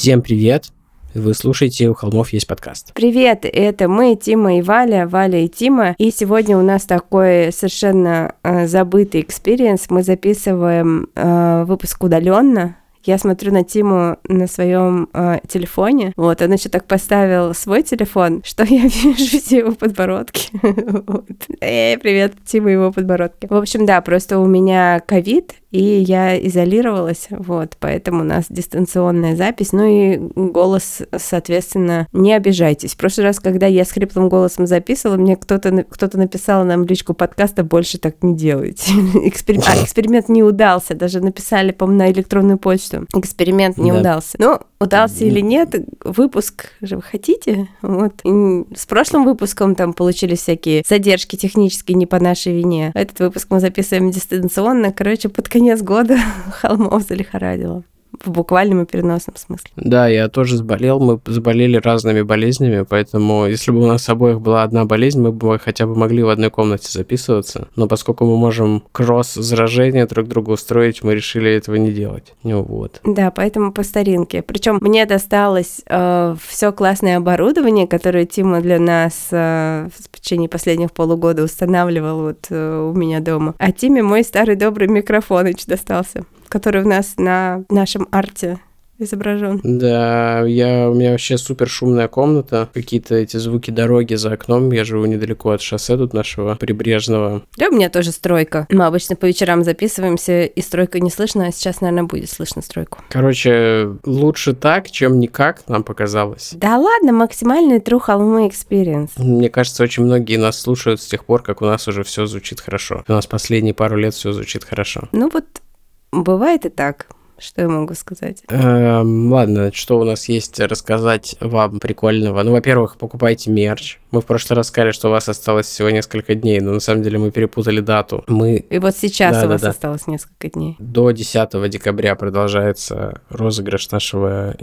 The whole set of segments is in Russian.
Всем привет! Вы слушаете «У холмов есть подкаст». Привет, это мы, Тима и Валя, Валя и Тима. И сегодня у нас такой совершенно э, забытый experience. Мы записываем э, выпуск удаленно, я смотрю на Тиму на своем э, телефоне. Вот, он еще так поставил свой телефон, что я вижу все его подбородки. Эй, привет, Тима его подбородки. В общем, да, просто у меня ковид, и я изолировалась, вот, поэтому у нас дистанционная запись, ну и голос, соответственно, не обижайтесь. В прошлый раз, когда я с хриплым голосом записывала, мне кто-то кто написал нам в личку подкаста «Больше так не делайте». Эксперим... А, эксперимент не удался, даже написали, по-моему, на электронную почту. Эксперимент не да. удался. Ну, удался или нет, выпуск же вы хотите? Вот. И с прошлым выпуском там получились всякие задержки технические не по нашей вине. Этот выпуск мы записываем дистанционно. Короче, под конец года холмов залихорадило в буквальном и переносном смысле. Да, я тоже заболел, мы заболели разными болезнями, поэтому если бы у нас обоих была одна болезнь, мы бы хотя бы могли в одной комнате записываться, но поскольку мы можем кросс-заражение друг друга устроить, мы решили этого не делать. Ну вот. Да, поэтому по старинке. Причем мне досталось э, все классное оборудование, которое Тима для нас э, в течение последних полугода устанавливал вот э, у меня дома. А Тиме мой старый добрый микрофоныч достался который у нас на нашем арте изображен. Да, я, у меня вообще супер шумная комната, какие-то эти звуки дороги за окном, я живу недалеко от шоссе тут нашего прибрежного. Да, у меня тоже стройка. Мы обычно по вечерам записываемся, и стройка не слышно, а сейчас, наверное, будет слышно стройку. Короче, лучше так, чем никак, нам показалось. Да ладно, максимальный true холмы experience. Мне кажется, очень многие нас слушают с тех пор, как у нас уже все звучит хорошо. У нас последние пару лет все звучит хорошо. Ну вот Бывает и так. Что я могу сказать? Эм, ладно, что у нас есть рассказать вам прикольного? Ну, во-первых, покупайте мерч. Мы в прошлый раз сказали, что у вас осталось всего несколько дней, но на самом деле мы перепутали дату. Мы... И вот сейчас да, у вас да, осталось несколько дней. До 10 декабря продолжается розыгрыш нашего э,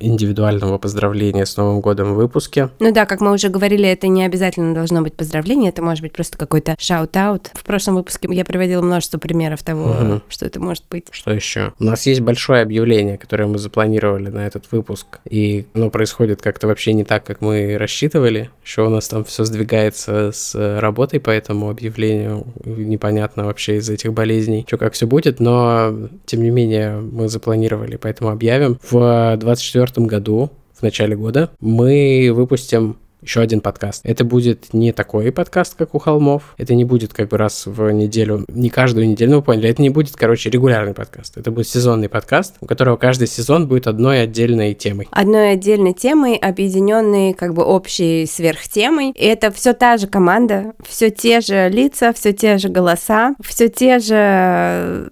индивидуального поздравления с Новым годом в выпуске. Ну да, как мы уже говорили, это не обязательно должно быть поздравление, это может быть просто какой-то shout-out. В прошлом выпуске я приводила множество примеров того, угу. что это может быть. Что еще? У нас есть есть большое объявление, которое мы запланировали на этот выпуск, и оно происходит как-то вообще не так, как мы рассчитывали. Еще у нас там все сдвигается с работой по этому объявлению. Непонятно вообще из этих болезней, что как все будет, но тем не менее мы запланировали, поэтому объявим. В 2024 году в начале года мы выпустим еще один подкаст. Это будет не такой подкаст, как у холмов. Это не будет как бы раз в неделю, не каждую неделю, ну, вы поняли. Это не будет, короче, регулярный подкаст. Это будет сезонный подкаст, у которого каждый сезон будет одной отдельной темой. Одной отдельной темой, объединенной как бы общей сверхтемой. И это все та же команда, все те же лица, все те же голоса, все те же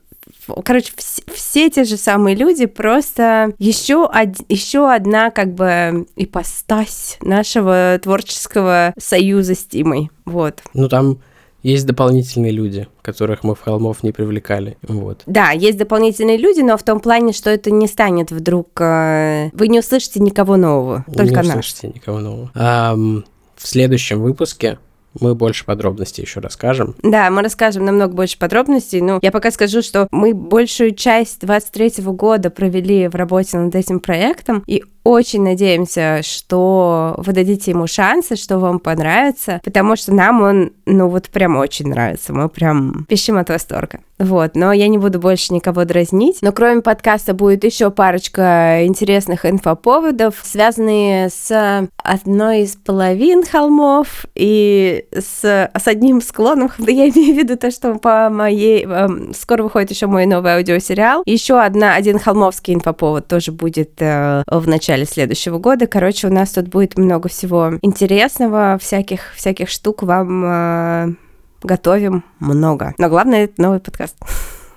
короче, вс- все те же самые люди, просто еще, од- еще одна как бы ипостась нашего творческого союза с Тимой. Вот. Ну там есть дополнительные люди, которых мы в холмов не привлекали. Вот. Да, есть дополнительные люди, но в том плане, что это не станет вдруг... Э, вы не услышите никого нового, только нас. Не услышите никого нового. А, в следующем выпуске мы больше подробностей еще расскажем. Да, мы расскажем намного больше подробностей. Ну, я пока скажу, что мы большую часть 23 года провели в работе над этим проектом, и очень надеемся, что вы дадите ему шансы, что вам понравится, потому что нам он, ну вот прям очень нравится. Мы прям пищим от восторга. Вот, но я не буду больше никого дразнить. Но кроме подкаста будет еще парочка интересных инфоповодов, связанные с одной из половин холмов и с, с одним склоном. Я имею в виду то, что по моей... Э, скоро выходит еще мой новый аудиосериал. Еще одна, один холмовский инфоповод тоже будет э, в начале следующего года. Короче, у нас тут будет много всего интересного, всяких, всяких штук вам э, готовим много. Но главное, это новый подкаст.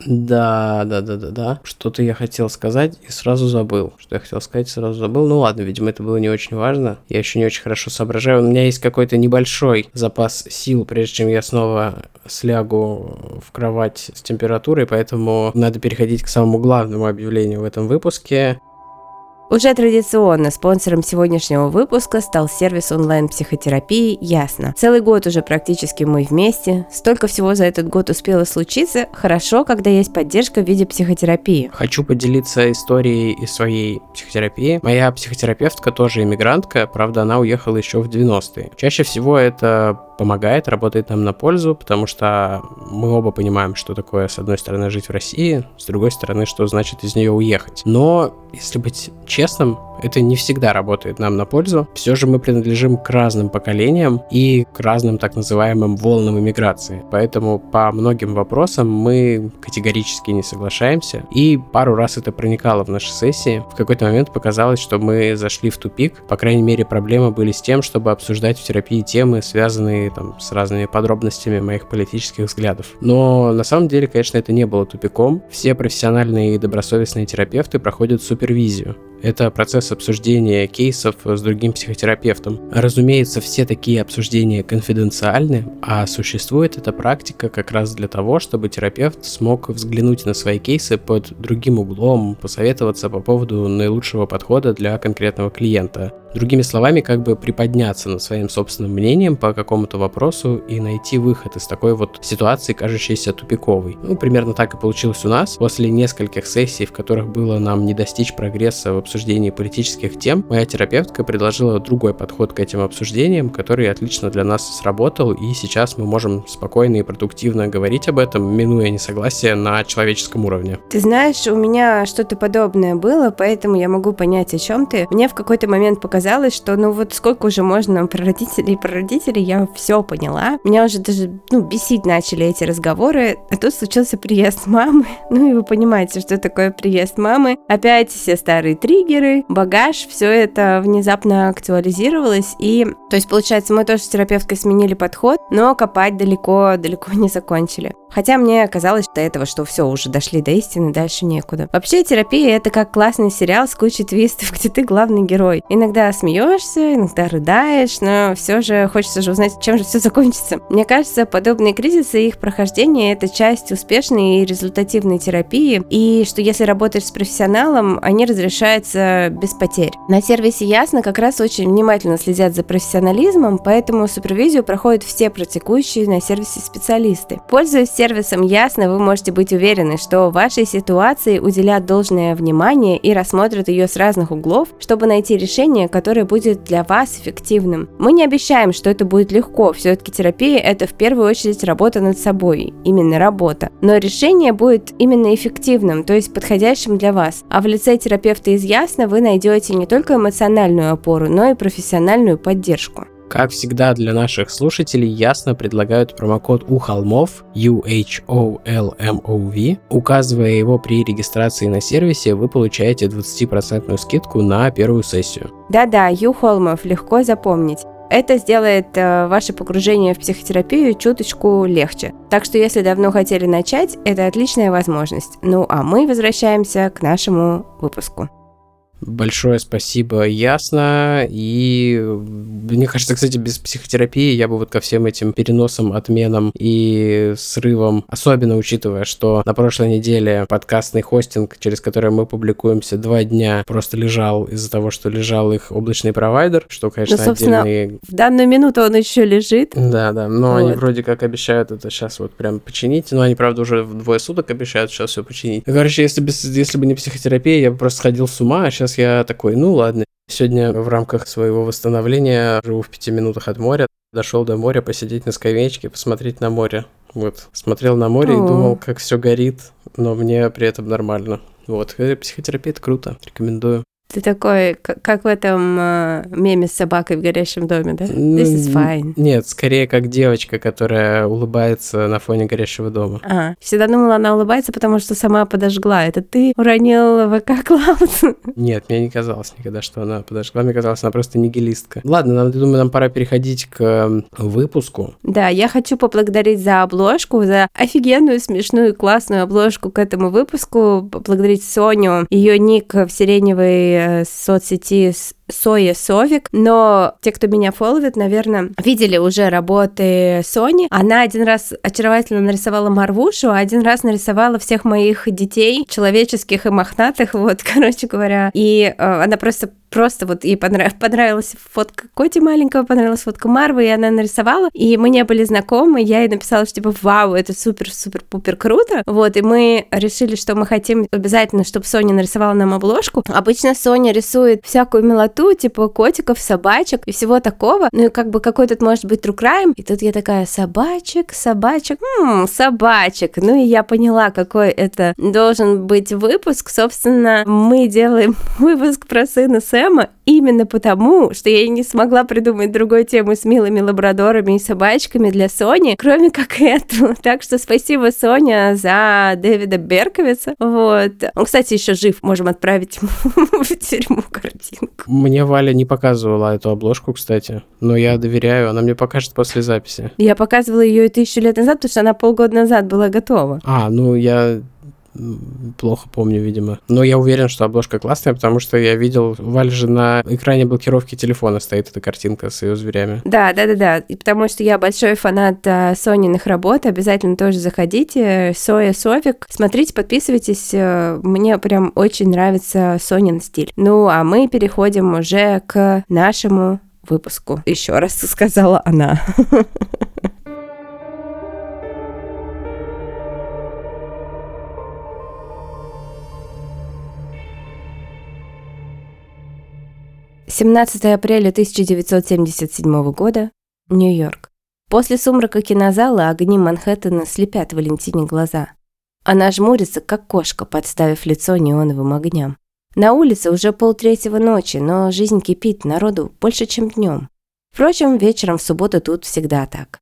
Да, да, да, да, да. Что-то я хотел сказать и сразу забыл. Что я хотел сказать, сразу забыл. Ну ладно, видимо, это было не очень важно. Я еще не очень хорошо соображаю. У меня есть какой-то небольшой запас сил, прежде чем я снова слягу в кровать с температурой, поэтому надо переходить к самому главному объявлению в этом выпуске. Уже традиционно спонсором сегодняшнего выпуска стал сервис онлайн-психотерапии «Ясно». Целый год уже практически мы вместе. Столько всего за этот год успело случиться. Хорошо, когда есть поддержка в виде психотерапии. Хочу поделиться историей из своей психотерапии. Моя психотерапевтка тоже иммигрантка, правда, она уехала еще в 90-е. Чаще всего это помогает, работает нам на пользу, потому что мы оба понимаем, что такое, с одной стороны, жить в России, с другой стороны, что значит из нее уехать. Но, если быть честным, это не всегда работает нам на пользу. Все же мы принадлежим к разным поколениям и к разным так называемым волнам иммиграции. Поэтому по многим вопросам мы категорически не соглашаемся. И пару раз это проникало в наши сессии. В какой-то момент показалось, что мы зашли в тупик. По крайней мере, проблемы были с тем, чтобы обсуждать в терапии темы, связанные там, с разными подробностями моих политических взглядов. Но на самом деле, конечно, это не было тупиком. Все профессиональные и добросовестные терапевты проходят супервизию. Это процесс обсуждения кейсов с другим психотерапевтом. Разумеется, все такие обсуждения конфиденциальны, а существует эта практика как раз для того, чтобы терапевт смог взглянуть на свои кейсы под другим углом, посоветоваться по поводу наилучшего подхода для конкретного клиента. Другими словами, как бы приподняться над своим собственным мнением по какому-то вопросу и найти выход из такой вот ситуации, кажущейся тупиковой. Ну, примерно так и получилось у нас. После нескольких сессий, в которых было нам не достичь прогресса в обсуждении политических тем, моя терапевтка предложила другой подход к этим обсуждениям, который отлично для нас сработал, и сейчас мы можем спокойно и продуктивно говорить об этом, минуя несогласие на человеческом уровне. Ты знаешь, у меня что-то подобное было, поэтому я могу понять, о чем ты. Мне в какой-то момент показалось, что ну вот сколько уже можно про родителей про родителей, я все поняла. Меня уже даже, ну, бесить начали эти разговоры, а тут случился приезд мамы. Ну и вы понимаете, что такое приезд мамы. Опять все старые три триггеры, багаж, все это внезапно актуализировалось. И, то есть, получается, мы тоже с терапевткой сменили подход, но копать далеко, далеко не закончили. Хотя мне казалось до этого, что все, уже дошли до истины, дальше некуда. Вообще, терапия — это как классный сериал с кучей твистов, где ты главный герой. Иногда смеешься, иногда рыдаешь, но все же хочется же узнать, чем же все закончится. Мне кажется, подобные кризисы и их прохождение — это часть успешной и результативной терапии, и что если работаешь с профессионалом, они разрешаются без потерь. На сервисе Ясно как раз очень внимательно следят за профессионализмом, поэтому супервизию проходят все практикующие на сервисе специалисты. Пользуясь сервисом Ясно вы можете быть уверены, что вашей ситуации уделят должное внимание и рассмотрят ее с разных углов, чтобы найти решение, которое будет для вас эффективным. Мы не обещаем, что это будет легко, все-таки терапия это в первую очередь работа над собой, именно работа. Но решение будет именно эффективным, то есть подходящим для вас. А в лице терапевта из Ясно вы найдете не только эмоциональную опору, но и профессиональную поддержку. Как всегда для наших слушателей ясно предлагают промокод у холмов UHOLMOV. Указывая его при регистрации на сервисе, вы получаете 20% скидку на первую сессию. Да-да, Ю Холмов, легко запомнить. Это сделает э, ваше погружение в психотерапию чуточку легче. Так что если давно хотели начать, это отличная возможность. Ну а мы возвращаемся к нашему выпуску. Большое спасибо, ясно. И мне кажется, кстати, без психотерапии я бы вот ко всем этим переносам, отменам и срывам, особенно учитывая, что на прошлой неделе подкастный хостинг, через который мы публикуемся два дня, просто лежал из-за того, что лежал их облачный провайдер, что, конечно, ну, собственно, отдельные... в данную минуту он еще лежит. Да, да, но вот. они вроде как обещают это сейчас вот прям починить, но они, правда, уже в двое суток обещают сейчас все починить. Короче, если, без, если бы не психотерапия, я бы просто сходил с ума, а сейчас сейчас я такой, ну ладно. Сегодня в рамках своего восстановления живу в пяти минутах от моря. Дошел до моря посидеть на скамеечке, посмотреть на море. Вот, смотрел на море О. и думал, как все горит, но мне при этом нормально. Вот, психотерапия это круто, рекомендую. Ты такой, как в этом э, меме с собакой в горящем доме, да? This is fine. Нет, скорее как девочка, которая улыбается на фоне горящего дома. А, всегда думала, она улыбается, потому что сама подожгла. Это ты уронил ВК Клауд? Нет, мне не казалось никогда, что она подошла. Мне казалось, она просто нигилистка. Ладно, нам, думаю, нам пора переходить к м, выпуску. Да, я хочу поблагодарить за обложку, за офигенную, смешную, классную обложку к этому выпуску. Поблагодарить Соню, ее ник в сиреневой соцсети с- Соя Совик, но те, кто меня фолловит, наверное, видели уже работы Сони. Она один раз очаровательно нарисовала Марвушу, а один раз нарисовала всех моих детей, человеческих и мохнатых, вот, короче говоря. И э, она просто просто вот ей понрав- понравилась фотка Коти маленького, понравилась фотка Марвы, и она нарисовала, и мы не были знакомы, я ей написала, что типа, вау, это супер-супер-пупер круто, вот, и мы решили, что мы хотим обязательно, чтобы Соня нарисовала нам обложку. Обычно Соня рисует всякую милоту, типа котиков, собачек и всего такого, ну и как бы какой тут может быть true crime, и тут я такая, собачек, собачек, м, собачек, ну и я поняла, какой это должен быть выпуск, собственно, мы делаем выпуск про сына Сэма именно потому, что я не смогла придумать другой темы с милыми лабрадорами и собачками для Сони, кроме как эту. Так что спасибо, Соня, за Дэвида Берковица. Вот. Он, кстати, еще жив. Можем отправить ему в тюрьму картинку. Мне Валя не показывала эту обложку, кстати, но я доверяю, она мне покажет после записи. Я показывала ее и тысячу лет назад, потому что она полгода назад была готова. А, ну я плохо помню, видимо. Но я уверен, что обложка классная, потому что я видел, у Вали же на экране блокировки телефона стоит эта картинка с ее зверями. Да, да, да, да. И потому что я большой фанат а, Сониных работ, обязательно тоже заходите. Соя Софик. Смотрите, подписывайтесь. э, Мне прям очень нравится Сонин стиль. Ну, а мы переходим уже к нашему выпуску. Еще раз сказала она. «17 апреля 1977 года. Нью-Йорк. После сумрака кинозала огни Манхэттена слепят Валентине глаза. Она жмурится, как кошка, подставив лицо неоновым огням. На улице уже полтретьего ночи, но жизнь кипит, народу больше, чем днем. Впрочем, вечером в субботу тут всегда так.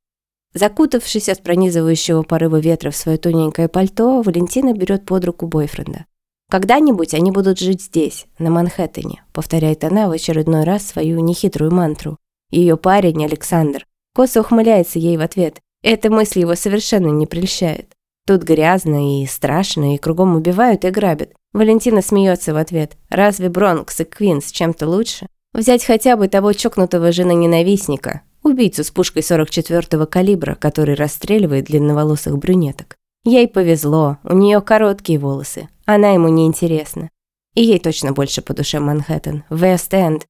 Закутавшись от пронизывающего порыва ветра в свое тоненькое пальто, Валентина берет под руку бойфренда. «Когда-нибудь они будут жить здесь, на Манхэттене», повторяет она в очередной раз свою нехитрую мантру. Ее парень, Александр, косо ухмыляется ей в ответ. Эта мысль его совершенно не прельщает. Тут грязно и страшно, и кругом убивают и грабят. Валентина смеется в ответ. Разве Бронкс и Квинс чем-то лучше? Взять хотя бы того чокнутого жена-ненавистника, убийцу с пушкой 44-го калибра, который расстреливает длинноволосых брюнеток. Ей повезло, у нее короткие волосы, она ему не интересна. И ей точно больше по душе Манхэттен, Вест-Энд.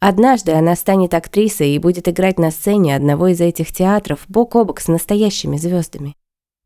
Однажды она станет актрисой и будет играть на сцене одного из этих театров бок о бок с настоящими звездами.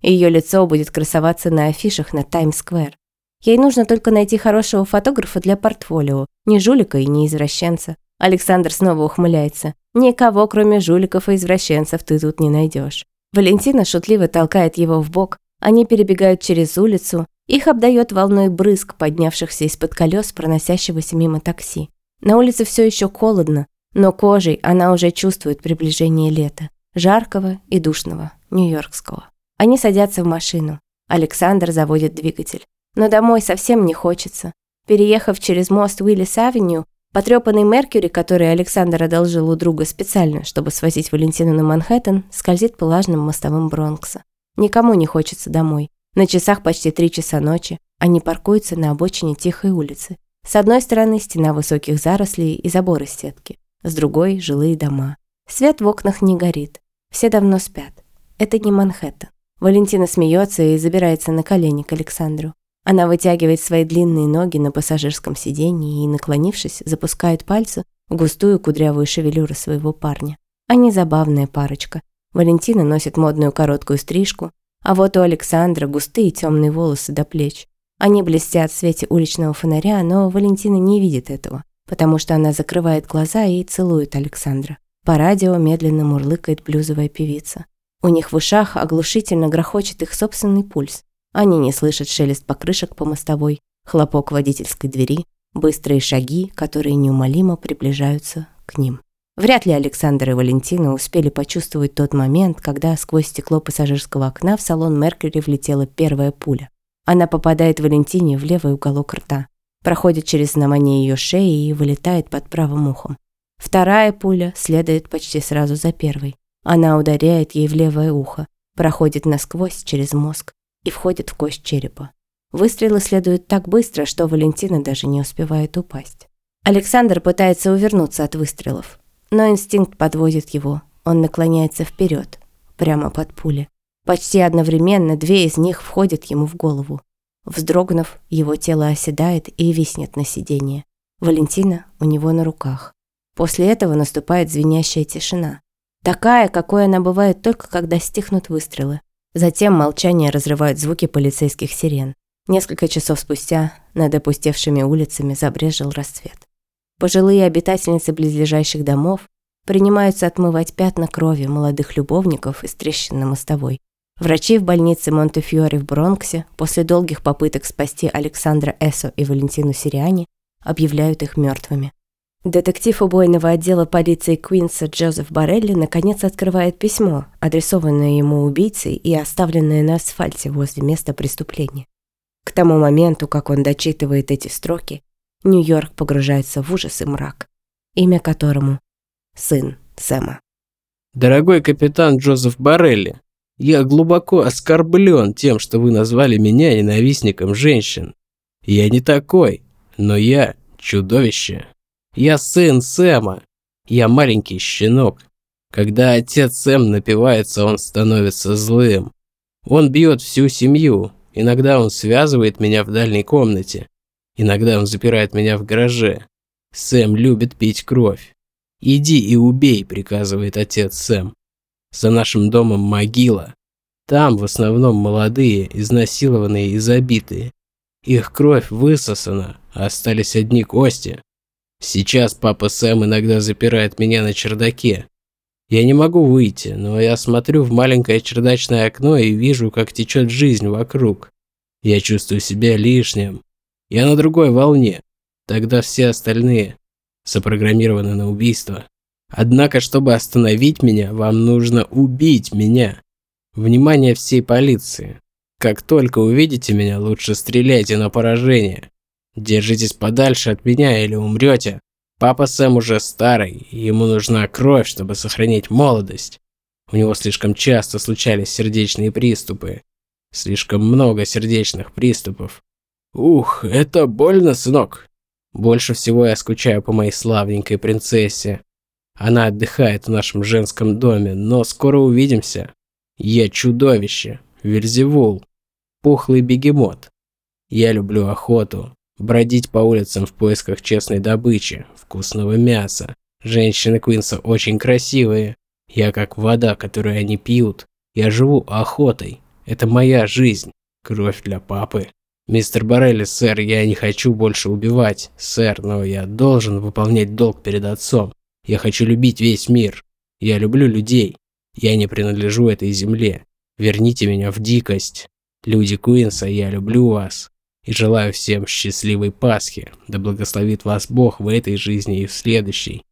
Ее лицо будет красоваться на афишах на Таймс-сквер. Ей нужно только найти хорошего фотографа для портфолио, не жулика и не извращенца. Александр снова ухмыляется. Никого, кроме жуликов и извращенцев, ты тут не найдешь. Валентина шутливо толкает его в бок. Они перебегают через улицу. Их обдает волной брызг, поднявшихся из-под колес проносящегося мимо такси. На улице все еще холодно, но кожей она уже чувствует приближение лета. Жаркого и душного, нью-йоркского. Они садятся в машину. Александр заводит двигатель. Но домой совсем не хочется. Переехав через мост Уиллис-авеню, потрепанный Меркьюри, который Александр одолжил у друга специально, чтобы свозить Валентину на Манхэттен, скользит по влажным мостовым Бронкса. Никому не хочется домой. На часах почти три часа ночи. Они паркуются на обочине тихой улицы. С одной стороны стена высоких зарослей и заборы сетки. С другой – жилые дома. Свет в окнах не горит. Все давно спят. Это не Манхэттен. Валентина смеется и забирается на колени к Александру. Она вытягивает свои длинные ноги на пассажирском сиденье и, наклонившись, запускает пальцы в густую кудрявую шевелюру своего парня. Они забавная парочка. Валентина носит модную короткую стрижку, а вот у Александра густые темные волосы до плеч. Они блестят в свете уличного фонаря, но Валентина не видит этого. потому что она закрывает глаза и целует Александра. По радио медленно мурлыкает блюзовая певица. У них в ушах оглушительно грохочет их собственный пульс. Они не слышат шелест покрышек по мостовой, хлопок водительской двери, быстрые шаги, которые неумолимо приближаются к ним. Вряд ли Александр и Валентина успели почувствовать тот момент, когда сквозь стекло пассажирского окна в салон Меркьюри влетела первая пуля. Она попадает Валентине в левый уголок рта, проходит через знамение ее шеи и вылетает под правым ухом. Вторая пуля следует почти сразу за первой. Она ударяет ей в левое ухо, проходит насквозь через мозг и входит в кость черепа. Выстрелы следуют так быстро, что Валентина даже не успевает упасть. Александр пытается увернуться от выстрелов, но инстинкт подводит его. Он наклоняется вперед, прямо под пули. Почти одновременно две из них входят ему в голову. Вздрогнув, его тело оседает и виснет на сиденье. Валентина у него на руках. После этого наступает звенящая тишина. Такая, какой она бывает только когда стихнут выстрелы. Затем молчание разрывают звуки полицейских сирен. Несколько часов спустя над опустевшими улицами забрежил рассвет. Пожилые обитательницы близлежащих домов принимаются отмывать пятна крови молодых любовников из трещин на мостовой. Врачи в больнице Монтефьори в Бронксе после долгих попыток спасти Александра Эсо и Валентину Сириани объявляют их мертвыми. Детектив убойного отдела полиции Квинса Джозеф Барелли наконец открывает письмо, адресованное ему убийцей и оставленное на асфальте возле места преступления. К тому моменту, как он дочитывает эти строки, Нью-Йорк погружается в ужас и мрак, имя которому – сын Сэма. Дорогой капитан Джозеф Барелли, я глубоко оскорблен тем, что вы назвали меня ненавистником женщин. Я не такой, но я чудовище. Я сын Сэма. Я маленький щенок. Когда отец Сэм напивается, он становится злым. Он бьет всю семью. Иногда он связывает меня в дальней комнате. Иногда он запирает меня в гараже. Сэм любит пить кровь. «Иди и убей», – приказывает отец Сэм. «За нашим домом могила. Там в основном молодые, изнасилованные и забитые. Их кровь высосана, а остались одни кости. Сейчас папа Сэм иногда запирает меня на чердаке. Я не могу выйти, но я смотрю в маленькое чердачное окно и вижу, как течет жизнь вокруг. Я чувствую себя лишним, я на другой волне. Тогда все остальные запрограммированы на убийство. Однако, чтобы остановить меня, вам нужно убить меня. Внимание всей полиции. Как только увидите меня, лучше стреляйте на поражение. Держитесь подальше от меня или умрете. Папа Сэм уже старый, ему нужна кровь, чтобы сохранить молодость. У него слишком часто случались сердечные приступы. Слишком много сердечных приступов. Ух, это больно, сынок. Больше всего я скучаю по моей славненькой принцессе. Она отдыхает в нашем женском доме, но скоро увидимся. Я чудовище, Вельзевул, пухлый бегемот. Я люблю охоту, бродить по улицам в поисках честной добычи, вкусного мяса. Женщины Квинса очень красивые. Я как вода, которую они пьют. Я живу охотой. Это моя жизнь. Кровь для папы. «Мистер Борелли, сэр, я не хочу больше убивать, сэр, но я должен выполнять долг перед отцом. Я хочу любить весь мир. Я люблю людей. Я не принадлежу этой земле. Верните меня в дикость. Люди Куинса, я люблю вас. И желаю всем счастливой Пасхи. Да благословит вас Бог в этой жизни и в следующей.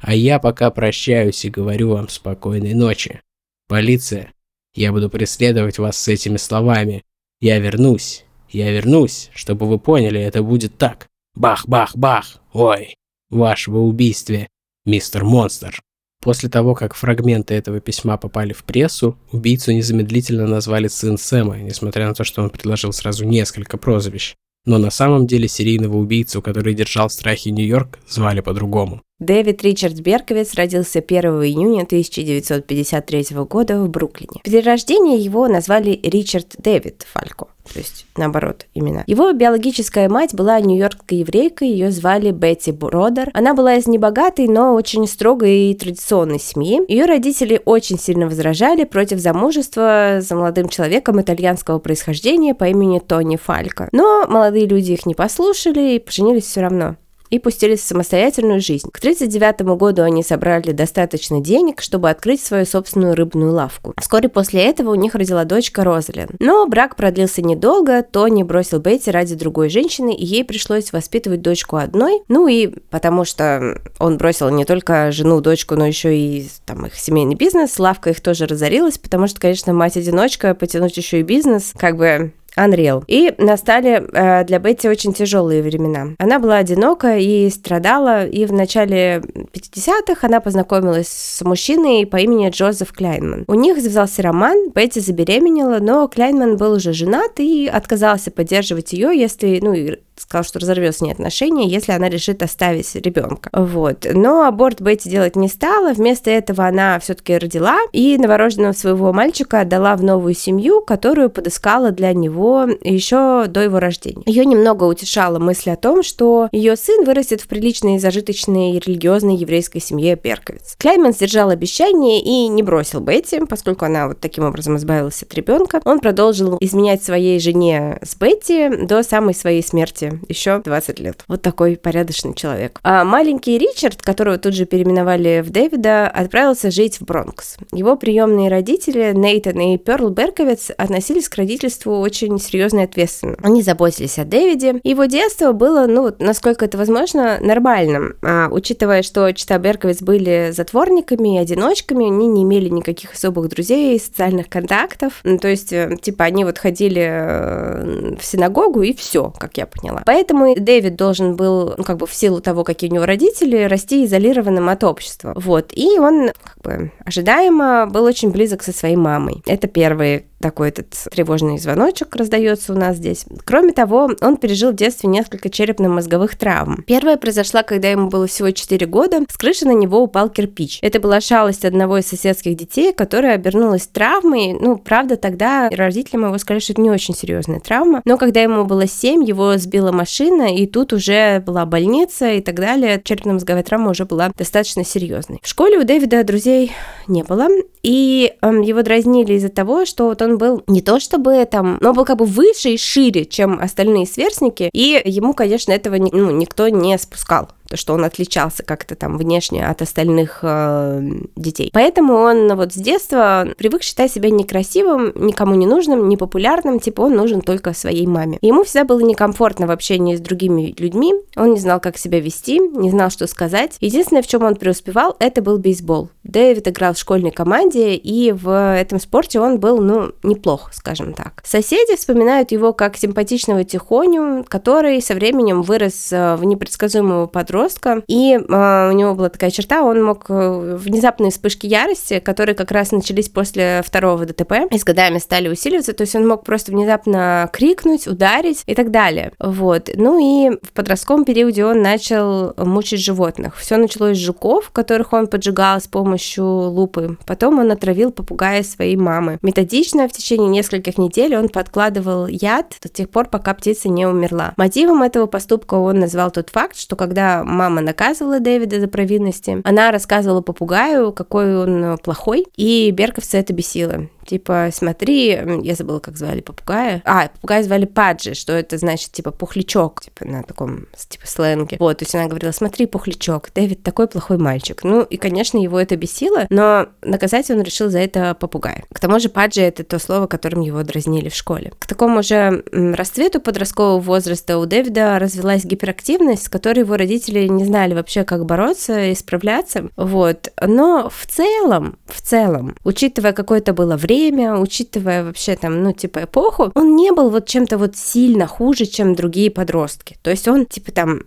А я пока прощаюсь и говорю вам спокойной ночи. Полиция, я буду преследовать вас с этими словами. Я вернусь. Я вернусь, чтобы вы поняли, это будет так. Бах-бах-бах. Ой, вашего убийстве, мистер Монстр. После того, как фрагменты этого письма попали в прессу, убийцу незамедлительно назвали сын Сэма, несмотря на то, что он предложил сразу несколько прозвищ. Но на самом деле серийного убийцу, который держал в страхе Нью-Йорк, звали по-другому. Дэвид Ричард Берковиц родился 1 июня 1953 года в Бруклине. При рождении его назвали Ричард Дэвид Фалько то есть наоборот имена. Его биологическая мать была нью-йоркской еврейкой, ее звали Бетти Бродер. Она была из небогатой, но очень строгой и традиционной семьи. Ее родители очень сильно возражали против замужества за молодым человеком итальянского происхождения по имени Тони Фалько. Но молодые люди их не послушали и поженились все равно. И пустились в самостоятельную жизнь. К 1939 году они собрали достаточно денег, чтобы открыть свою собственную рыбную лавку. Вскоре после этого у них родила дочка Розалин. Но брак продлился недолго, Тони бросил Бетти ради другой женщины, и ей пришлось воспитывать дочку одной. Ну и потому что он бросил не только жену, дочку, но еще и там их семейный бизнес, лавка их тоже разорилась, потому что, конечно, мать-одиночка, потянуть еще и бизнес, как бы Unreal. И настали э, для Бетти очень тяжелые времена. Она была одинока и страдала, и в начале 50-х она познакомилась с мужчиной по имени Джозеф Кляйнман. У них завязался роман, Бетти забеременела, но Кляйнман был уже женат и отказался поддерживать ее, если, ну, сказал, что разорвет с ней отношения, если она решит оставить ребенка. Вот. Но аборт Бетти делать не стала. Вместо этого она все-таки родила и новорожденного своего мальчика отдала в новую семью, которую подыскала для него еще до его рождения. Ее немного утешала мысль о том, что ее сын вырастет в приличной, зажиточной, религиозной еврейской семье Берковиц. Клейман сдержал обещание и не бросил Бетти, поскольку она вот таким образом избавилась от ребенка. Он продолжил изменять своей жене с Бетти до самой своей смерти еще 20 лет. Вот такой порядочный человек. А маленький Ричард, которого тут же переименовали в Дэвида, отправился жить в Бронкс. Его приемные родители, Нейтан и Перл Берковиц, относились к родительству очень серьезно и ответственно. Они заботились о Дэвиде. Его детство было, ну, насколько это возможно, нормальным. А, учитывая, что Чита Берковиц были затворниками и одиночками, они не имели никаких особых друзей, социальных контактов. Ну, то есть, э, типа, они вот ходили э, в синагогу и все, как я поняла поняла. Поэтому Дэвид должен был, ну, как бы в силу того, какие у него родители, расти изолированным от общества. Вот. И он, как бы, ожидаемо был очень близок со своей мамой. Это первый такой этот тревожный звоночек раздается у нас здесь. Кроме того, он пережил в детстве несколько черепно-мозговых травм. Первая произошла, когда ему было всего 4 года, с крыши на него упал кирпич. Это была шалость одного из соседских детей, которая обернулась травмой. Ну, правда, тогда родителям его сказали, что это не очень серьезная травма. Но когда ему было 7, его сбила машина, и тут уже была больница и так далее. Черепно-мозговая травма уже была достаточно серьезной. В школе у Дэвида друзей не было, и э, его дразнили из-за того, что вот он был не то чтобы там, но был как бы выше и шире, чем остальные сверстники, и ему, конечно, этого ну, никто не спускал то, что он отличался как-то там внешне от остальных э, детей. Поэтому он вот с детства привык считать себя некрасивым, никому не нужным, непопулярным, типа он нужен только своей маме. ему всегда было некомфортно в общении с другими людьми, он не знал, как себя вести, не знал, что сказать. Единственное, в чем он преуспевал, это был бейсбол. Дэвид играл в школьной команде, и в этом спорте он был, ну, неплох, скажем так. Соседи вспоминают его как симпатичного тихоню, который со временем вырос э, в непредсказуемого подростка, подростка, и э, у него была такая черта, он мог э, внезапные вспышки ярости, которые как раз начались после второго ДТП, и с годами стали усиливаться, то есть он мог просто внезапно крикнуть, ударить и так далее. Вот. Ну и в подростковом периоде он начал мучить животных. Все началось с жуков, которых он поджигал с помощью лупы. Потом он отравил попугая своей мамы. Методично в течение нескольких недель он подкладывал яд до тех пор, пока птица не умерла. Мотивом этого поступка он назвал тот факт, что когда мама наказывала Дэвида за провинности. Она рассказывала попугаю, какой он плохой, и Берковца это бесило. Типа, смотри, я забыла, как звали попугая. А, попугая звали Паджи, что это значит, типа, пухлячок, типа, на таком, типа, сленге. Вот, то есть она говорила, смотри, пухлячок, Дэвид такой плохой мальчик. Ну, и, конечно, его это бесило, но наказать он решил за это попугая. К тому же Паджи — это то слово, которым его дразнили в школе. К такому же расцвету подросткового возраста у Дэвида развилась гиперактивность, с которой его родители не знали вообще, как бороться и справляться. Вот. Но в целом, в целом, учитывая какое-то было время, учитывая вообще там, ну, типа, эпоху, он не был вот чем-то вот сильно хуже, чем другие подростки. То есть он, типа, там,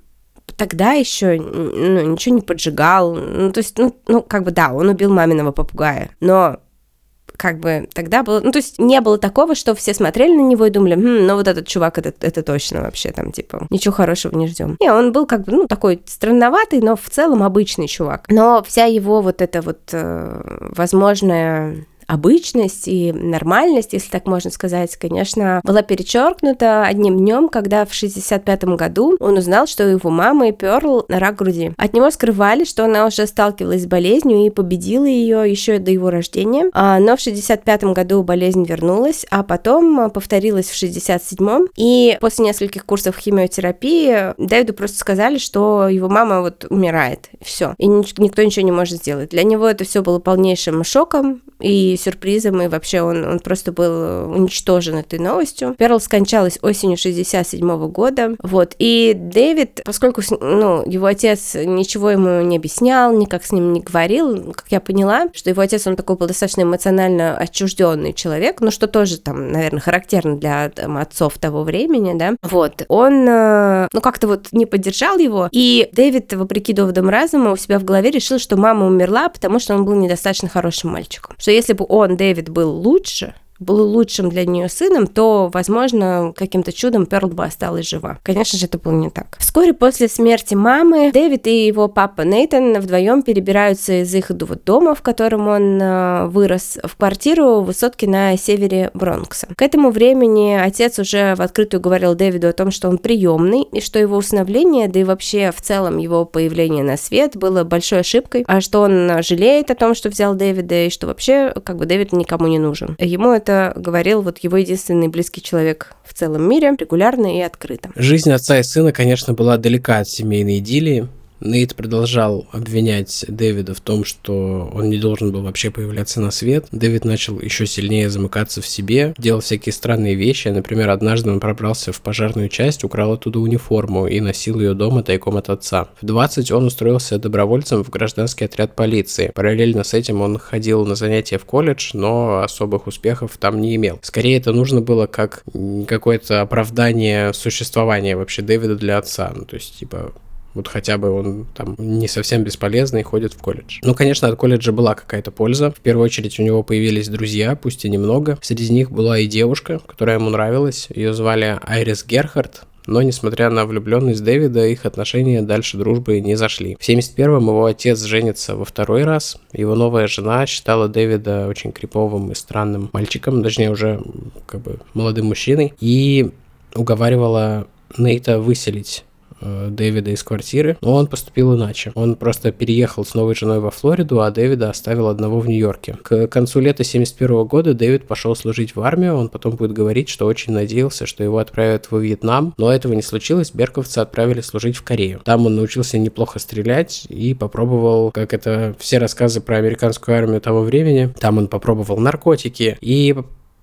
тогда еще ну, ничего не поджигал. Ну, то есть, ну, ну, как бы да, он убил маминого попугая. Но как бы тогда было, ну, то есть не было такого, что все смотрели на него и думали, хм, ну, вот этот чувак, это, это точно вообще там, типа, ничего хорошего не ждем. И он был как бы, ну, такой странноватый, но в целом обычный чувак. Но вся его вот эта вот э, возможная обычность и нормальность, если так можно сказать, конечно, была перечеркнута одним днем, когда в 65 году он узнал, что его мамы Перл рак груди. От него скрывали, что она уже сталкивалась с болезнью и победила ее еще до его рождения, а, но в 65 году болезнь вернулась, а потом повторилась в 67 и после нескольких курсов химиотерапии Дэвиду просто сказали, что его мама вот умирает, все, и никто ничего не может сделать. Для него это все было полнейшим шоком, и сюрпризом, и вообще он, он просто был уничтожен этой новостью. Перл скончалась осенью 67 года, вот, и Дэвид, поскольку, ну, его отец ничего ему не объяснял, никак с ним не говорил, как я поняла, что его отец, он такой был достаточно эмоционально отчужденный человек, ну, что тоже там, наверное, характерно для там, отцов того времени, да, вот, он, э, ну, как-то вот не поддержал его, и Дэвид, вопреки доводам разума, у себя в голове решил, что мама умерла, потому что он был недостаточно хорошим мальчиком, что если бы он, Дэвид, был лучше, был лучшим для нее сыном, то, возможно, каким-то чудом Перл бы осталась жива. Конечно же, это было не так. Вскоре после смерти мамы Дэвид и его папа Нейтан вдвоем перебираются из их дома, в котором он э, вырос, в квартиру в высотке на севере Бронкса. К этому времени отец уже в открытую говорил Дэвиду о том, что он приемный, и что его усыновление, да и вообще в целом его появление на свет было большой ошибкой, а что он жалеет о том, что взял Дэвида, и что вообще как бы Дэвид никому не нужен. Ему это это говорил вот его единственный близкий человек в целом мире, регулярно и открыто. Жизнь отца и сына, конечно, была далека от семейной идиллии. Нейт продолжал обвинять Дэвида в том, что он не должен был вообще появляться на свет. Дэвид начал еще сильнее замыкаться в себе, делал всякие странные вещи. Например, однажды он пробрался в пожарную часть, украл оттуда униформу и носил ее дома тайком от отца. В 20 он устроился добровольцем в гражданский отряд полиции. Параллельно с этим он ходил на занятия в колледж, но особых успехов там не имел. Скорее это нужно было как какое-то оправдание существования вообще Дэвида для отца. Ну, то есть, типа, вот хотя бы он там не совсем бесполезный, ходит в колледж. Ну, конечно, от колледжа была какая-то польза. В первую очередь у него появились друзья, пусть и немного. Среди них была и девушка, которая ему нравилась. Ее звали Айрис Герхард. Но, несмотря на влюбленность Дэвида, их отношения дальше дружбы не зашли. В 71-м его отец женится во второй раз. Его новая жена считала Дэвида очень криповым и странным мальчиком, точнее уже как бы молодым мужчиной, и уговаривала Нейта выселить Э, Дэвида из квартиры, но он поступил иначе. Он просто переехал с новой женой во Флориду, а Дэвида оставил одного в Нью-Йорке. К концу лета 71 года Дэвид пошел служить в армию, он потом будет говорить, что очень надеялся, что его отправят во Вьетнам, но этого не случилось, берковцы отправили служить в Корею. Там он научился неплохо стрелять и попробовал, как это все рассказы про американскую армию того времени, там он попробовал наркотики и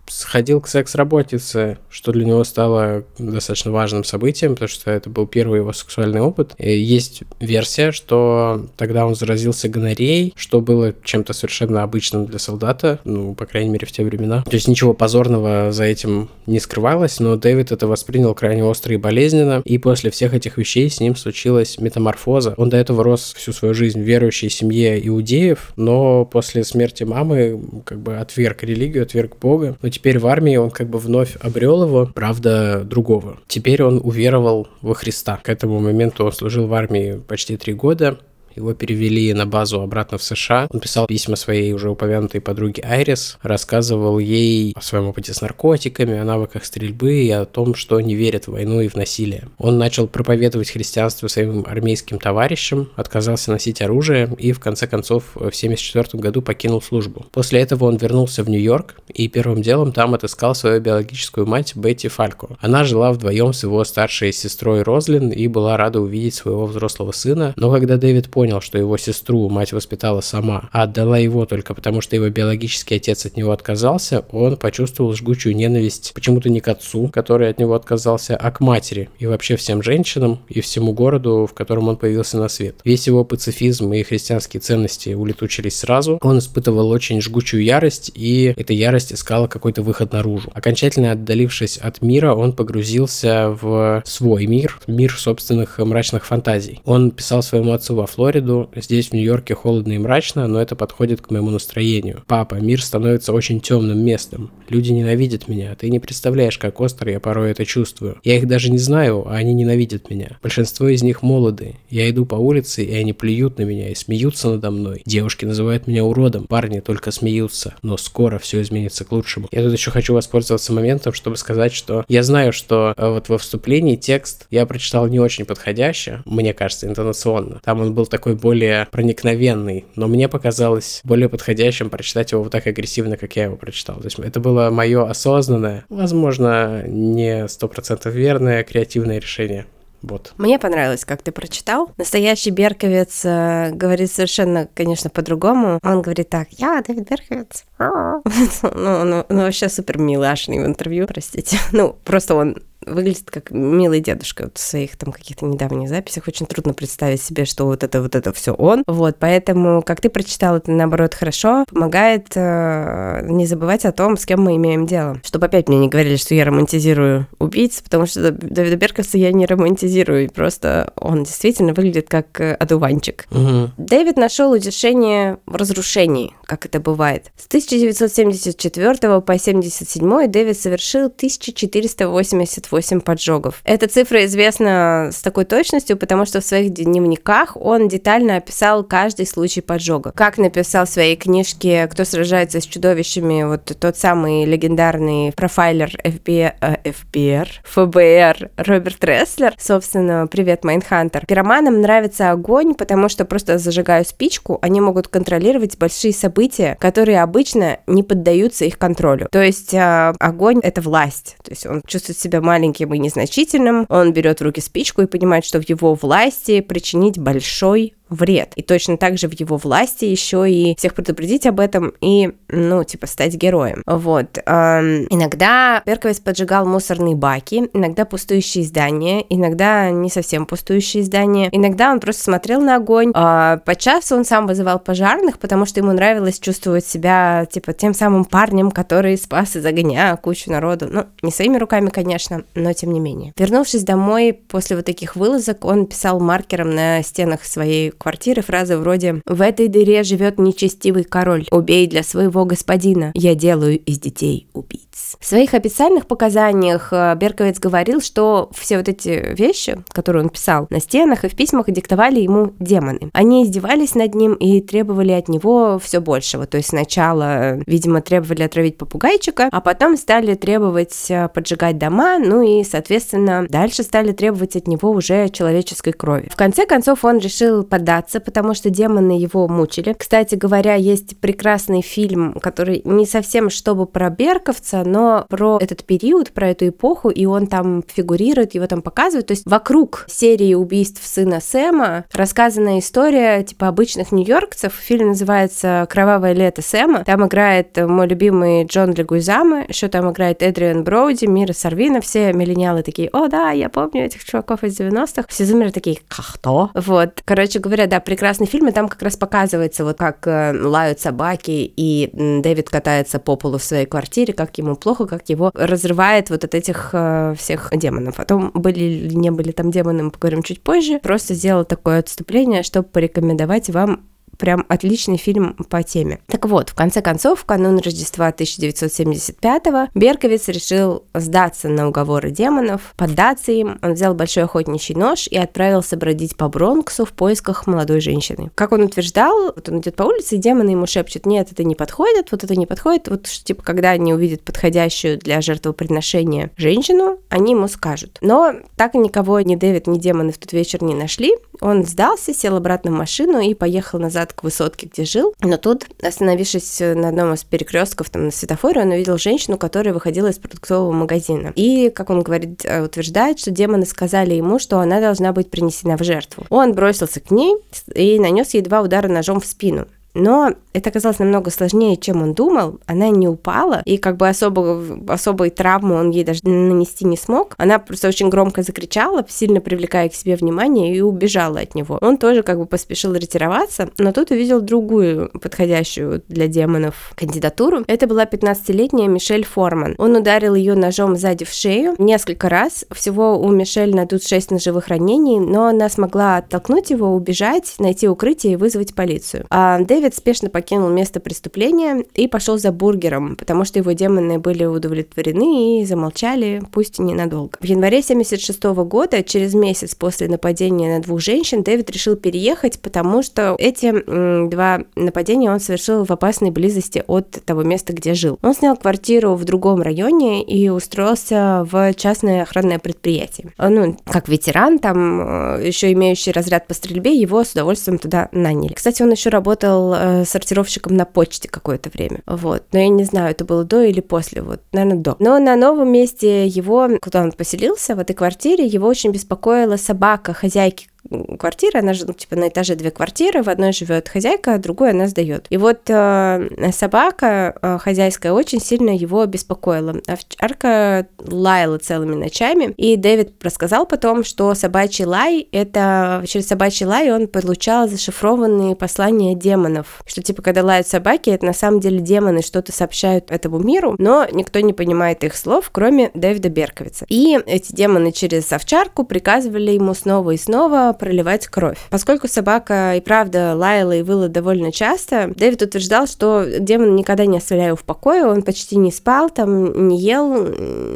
сходил к секс-работнице, что для него стало достаточно важным событием, потому что это был первый его сексуальный опыт. И есть версия, что тогда он заразился гонореей, что было чем-то совершенно обычным для солдата, ну, по крайней мере, в те времена. То есть ничего позорного за этим не скрывалось, но Дэвид это воспринял крайне остро и болезненно, и после всех этих вещей с ним случилась метаморфоза. Он до этого рос всю свою жизнь в верующей семье иудеев, но после смерти мамы как бы отверг религию, отверг Бога. Но теперь в армии он как бы вновь обрел его, правда, другого. Теперь он уверовал во Христа. К этому моменту он служил в армии почти три года, его перевели на базу обратно в США. Он писал письма своей уже упомянутой подруге Айрис, рассказывал ей о своем опыте с наркотиками, о навыках стрельбы и о том, что не верит в войну и в насилие. Он начал проповедовать христианство своим армейским товарищам, отказался носить оружие и в конце концов в 1974 году покинул службу. После этого он вернулся в Нью-Йорк и первым делом там отыскал свою биологическую мать Бетти Фалько. Она жила вдвоем с его старшей сестрой Розлин и была рада увидеть своего взрослого сына, но когда Дэвид понял, понял, что его сестру мать воспитала сама, а отдала его только потому, что его биологический отец от него отказался, он почувствовал жгучую ненависть почему-то не к отцу, который от него отказался, а к матери и вообще всем женщинам и всему городу, в котором он появился на свет. Весь его пацифизм и христианские ценности улетучились сразу. Он испытывал очень жгучую ярость, и эта ярость искала какой-то выход наружу. Окончательно отдалившись от мира, он погрузился в свой мир, мир собственных мрачных фантазий. Он писал своему отцу во Флориде, Флориду. Здесь, в Нью-Йорке, холодно и мрачно, но это подходит к моему настроению. Папа, мир становится очень темным местом. Люди ненавидят меня. Ты не представляешь, как остро я порой это чувствую. Я их даже не знаю, а они ненавидят меня. Большинство из них молоды. Я иду по улице, и они плюют на меня и смеются надо мной. Девушки называют меня уродом, парни только смеются. Но скоро все изменится к лучшему. Я тут еще хочу воспользоваться моментом, чтобы сказать, что я знаю, что э, вот во вступлении текст я прочитал не очень подходяще, мне кажется, интонационно. Там он был такой более проникновенный, но мне показалось более подходящим прочитать его вот так агрессивно, как я его прочитал. То есть это было мое осознанное, возможно, не сто процентов верное креативное решение. Вот. Мне понравилось, как ты прочитал. Настоящий Берковец э, говорит совершенно, конечно, по-другому. Он говорит так, я Дэвид Берковец. ну, ну, ну, вообще супер милашный в интервью, простите. Ну, просто он выглядит как милый дедушка вот в своих там каких-то недавних записях. Очень трудно представить себе, что вот это вот это все он. Вот, поэтому, как ты прочитал, это наоборот хорошо, помогает э, не забывать о том, с кем мы имеем дело. Чтобы опять мне не говорили, что я романтизирую убийц, потому что Давида Берковса я не романтизирую, просто он действительно выглядит как э, одуванчик. Угу. Дэвид нашел утешение в разрушении, как это бывает. С 1974 по 1977 Дэвид совершил 1488 28 поджогов. Эта цифра известна с такой точностью, потому что в своих дневниках он детально описал каждый случай поджога. Как написал в своей книжке «Кто сражается с чудовищами» вот тот самый легендарный профайлер FBI, э, ФБР, ФБР Роберт Ресслер, собственно, привет, Mindhunter. Пироманам нравится огонь, потому что просто зажигая спичку, они могут контролировать большие события, которые обычно не поддаются их контролю. То есть э, огонь — это власть, то есть он чувствует себя маленьким маленьким и незначительным, он берет в руки спичку и понимает, что в его власти причинить большой вред. И точно так же в его власти еще и всех предупредить об этом и, ну, типа, стать героем. Вот. Эм, иногда Берковец поджигал мусорные баки, иногда пустующие здания, иногда не совсем пустующие здания, иногда он просто смотрел на огонь. А по часу он сам вызывал пожарных, потому что ему нравилось чувствовать себя, типа, тем самым парнем, который спас из огня кучу народу. Ну, не своими руками, конечно, но тем не менее. Вернувшись домой после вот таких вылазок, он писал маркером на стенах своей квартиры фразы вроде «В этой дыре живет нечестивый король. Убей для своего господина. Я делаю из детей убийц». В своих официальных показаниях э, Берковец говорил, что все вот эти вещи, которые он писал на стенах и в письмах, диктовали ему демоны. Они издевались над ним и требовали от него все большего. То есть сначала, видимо, требовали отравить попугайчика, а потом стали требовать э, поджигать дома, ну и, соответственно, дальше стали требовать от него уже человеческой крови. В конце концов, он решил поддаться, потому что демоны его мучили. Кстати говоря, есть прекрасный фильм, который не совсем чтобы про Берковца, но про этот период, про эту эпоху, и он там фигурирует, его там показывают. То есть вокруг серии убийств сына Сэма рассказана история типа обычных нью-йоркцев. Фильм называется «Кровавое лето Сэма». Там играет мой любимый Джон Легуизама, еще там играет Эдриан Броуди, Мира Сарвина, все миллениалы такие, о да, я помню этих чуваков из 90-х. Все зумеры такие, кто? Вот. Короче говоря, да, прекрасный фильм, и там как раз показывается вот как э, лают собаки, и Дэвид катается по полу в своей квартире, как ему плохо, как его разрывает вот от этих э, всех демонов. Потом были или не были там демоны, мы поговорим чуть позже. Просто сделала такое отступление, чтобы порекомендовать вам прям отличный фильм по теме. Так вот, в конце концов, в канун Рождества 1975-го Берковиц решил сдаться на уговоры демонов, поддаться им. Он взял большой охотничий нож и отправился бродить по Бронксу в поисках молодой женщины. Как он утверждал, вот он идет по улице, и демоны ему шепчут, нет, это не подходит, вот это не подходит. Вот, типа, когда они увидят подходящую для жертвоприношения женщину, они ему скажут. Но так никого ни Дэвид, ни демоны в тот вечер не нашли. Он сдался, сел обратно в машину и поехал назад к высотке, где жил. Но тут, остановившись на одном из перекрестков там на светофоре, он увидел женщину, которая выходила из продуктового магазина. И, как он говорит, э, утверждает, что демоны сказали ему, что она должна быть принесена в жертву. Он бросился к ней и нанес ей два удара ножом в спину. Но это оказалось намного сложнее, чем он думал. Она не упала, и как бы особо, особой травмы он ей даже нанести не смог. Она просто очень громко закричала, сильно привлекая к себе внимание, и убежала от него. Он тоже как бы поспешил ретироваться, но тут увидел другую подходящую для демонов кандидатуру. Это была 15-летняя Мишель Форман. Он ударил ее ножом сзади в шею несколько раз. Всего у Мишель надут 6 ножевых ранений, но она смогла оттолкнуть его, убежать, найти укрытие и вызвать полицию. А Дэвид спешно покинул место преступления и пошел за бургером, потому что его демоны были удовлетворены и замолчали, пусть и ненадолго. В январе 76 года, через месяц после нападения на двух женщин, Дэвид решил переехать, потому что эти м, два нападения он совершил в опасной близости от того места, где жил. Он снял квартиру в другом районе и устроился в частное охранное предприятие. Ну, как ветеран, там э, еще имеющий разряд по стрельбе, его с удовольствием туда наняли. Кстати, он еще работал э, сортировщиком на почте какое-то время. Вот. Но я не знаю, это было до или после. Вот, наверное, до. Но на новом месте его, куда он поселился, в этой квартире, его очень беспокоила собака хозяйки квартиры, она же, ну, типа, на этаже две квартиры, в одной живет хозяйка, а другую она сдает. И вот э, собака э, хозяйская очень сильно его беспокоила. Овчарка лаяла целыми ночами, и Дэвид рассказал потом, что собачий лай, это через собачий лай он получал зашифрованные послания демонов, что, типа, когда лают собаки, это на самом деле демоны что-то сообщают этому миру, но никто не понимает их слов, кроме Дэвида Берковица. И эти демоны через овчарку приказывали ему снова и снова проливать кровь. Поскольку собака и правда лаяла и выла довольно часто, Дэвид утверждал, что демон никогда не оставлял его в покое, он почти не спал, там не ел,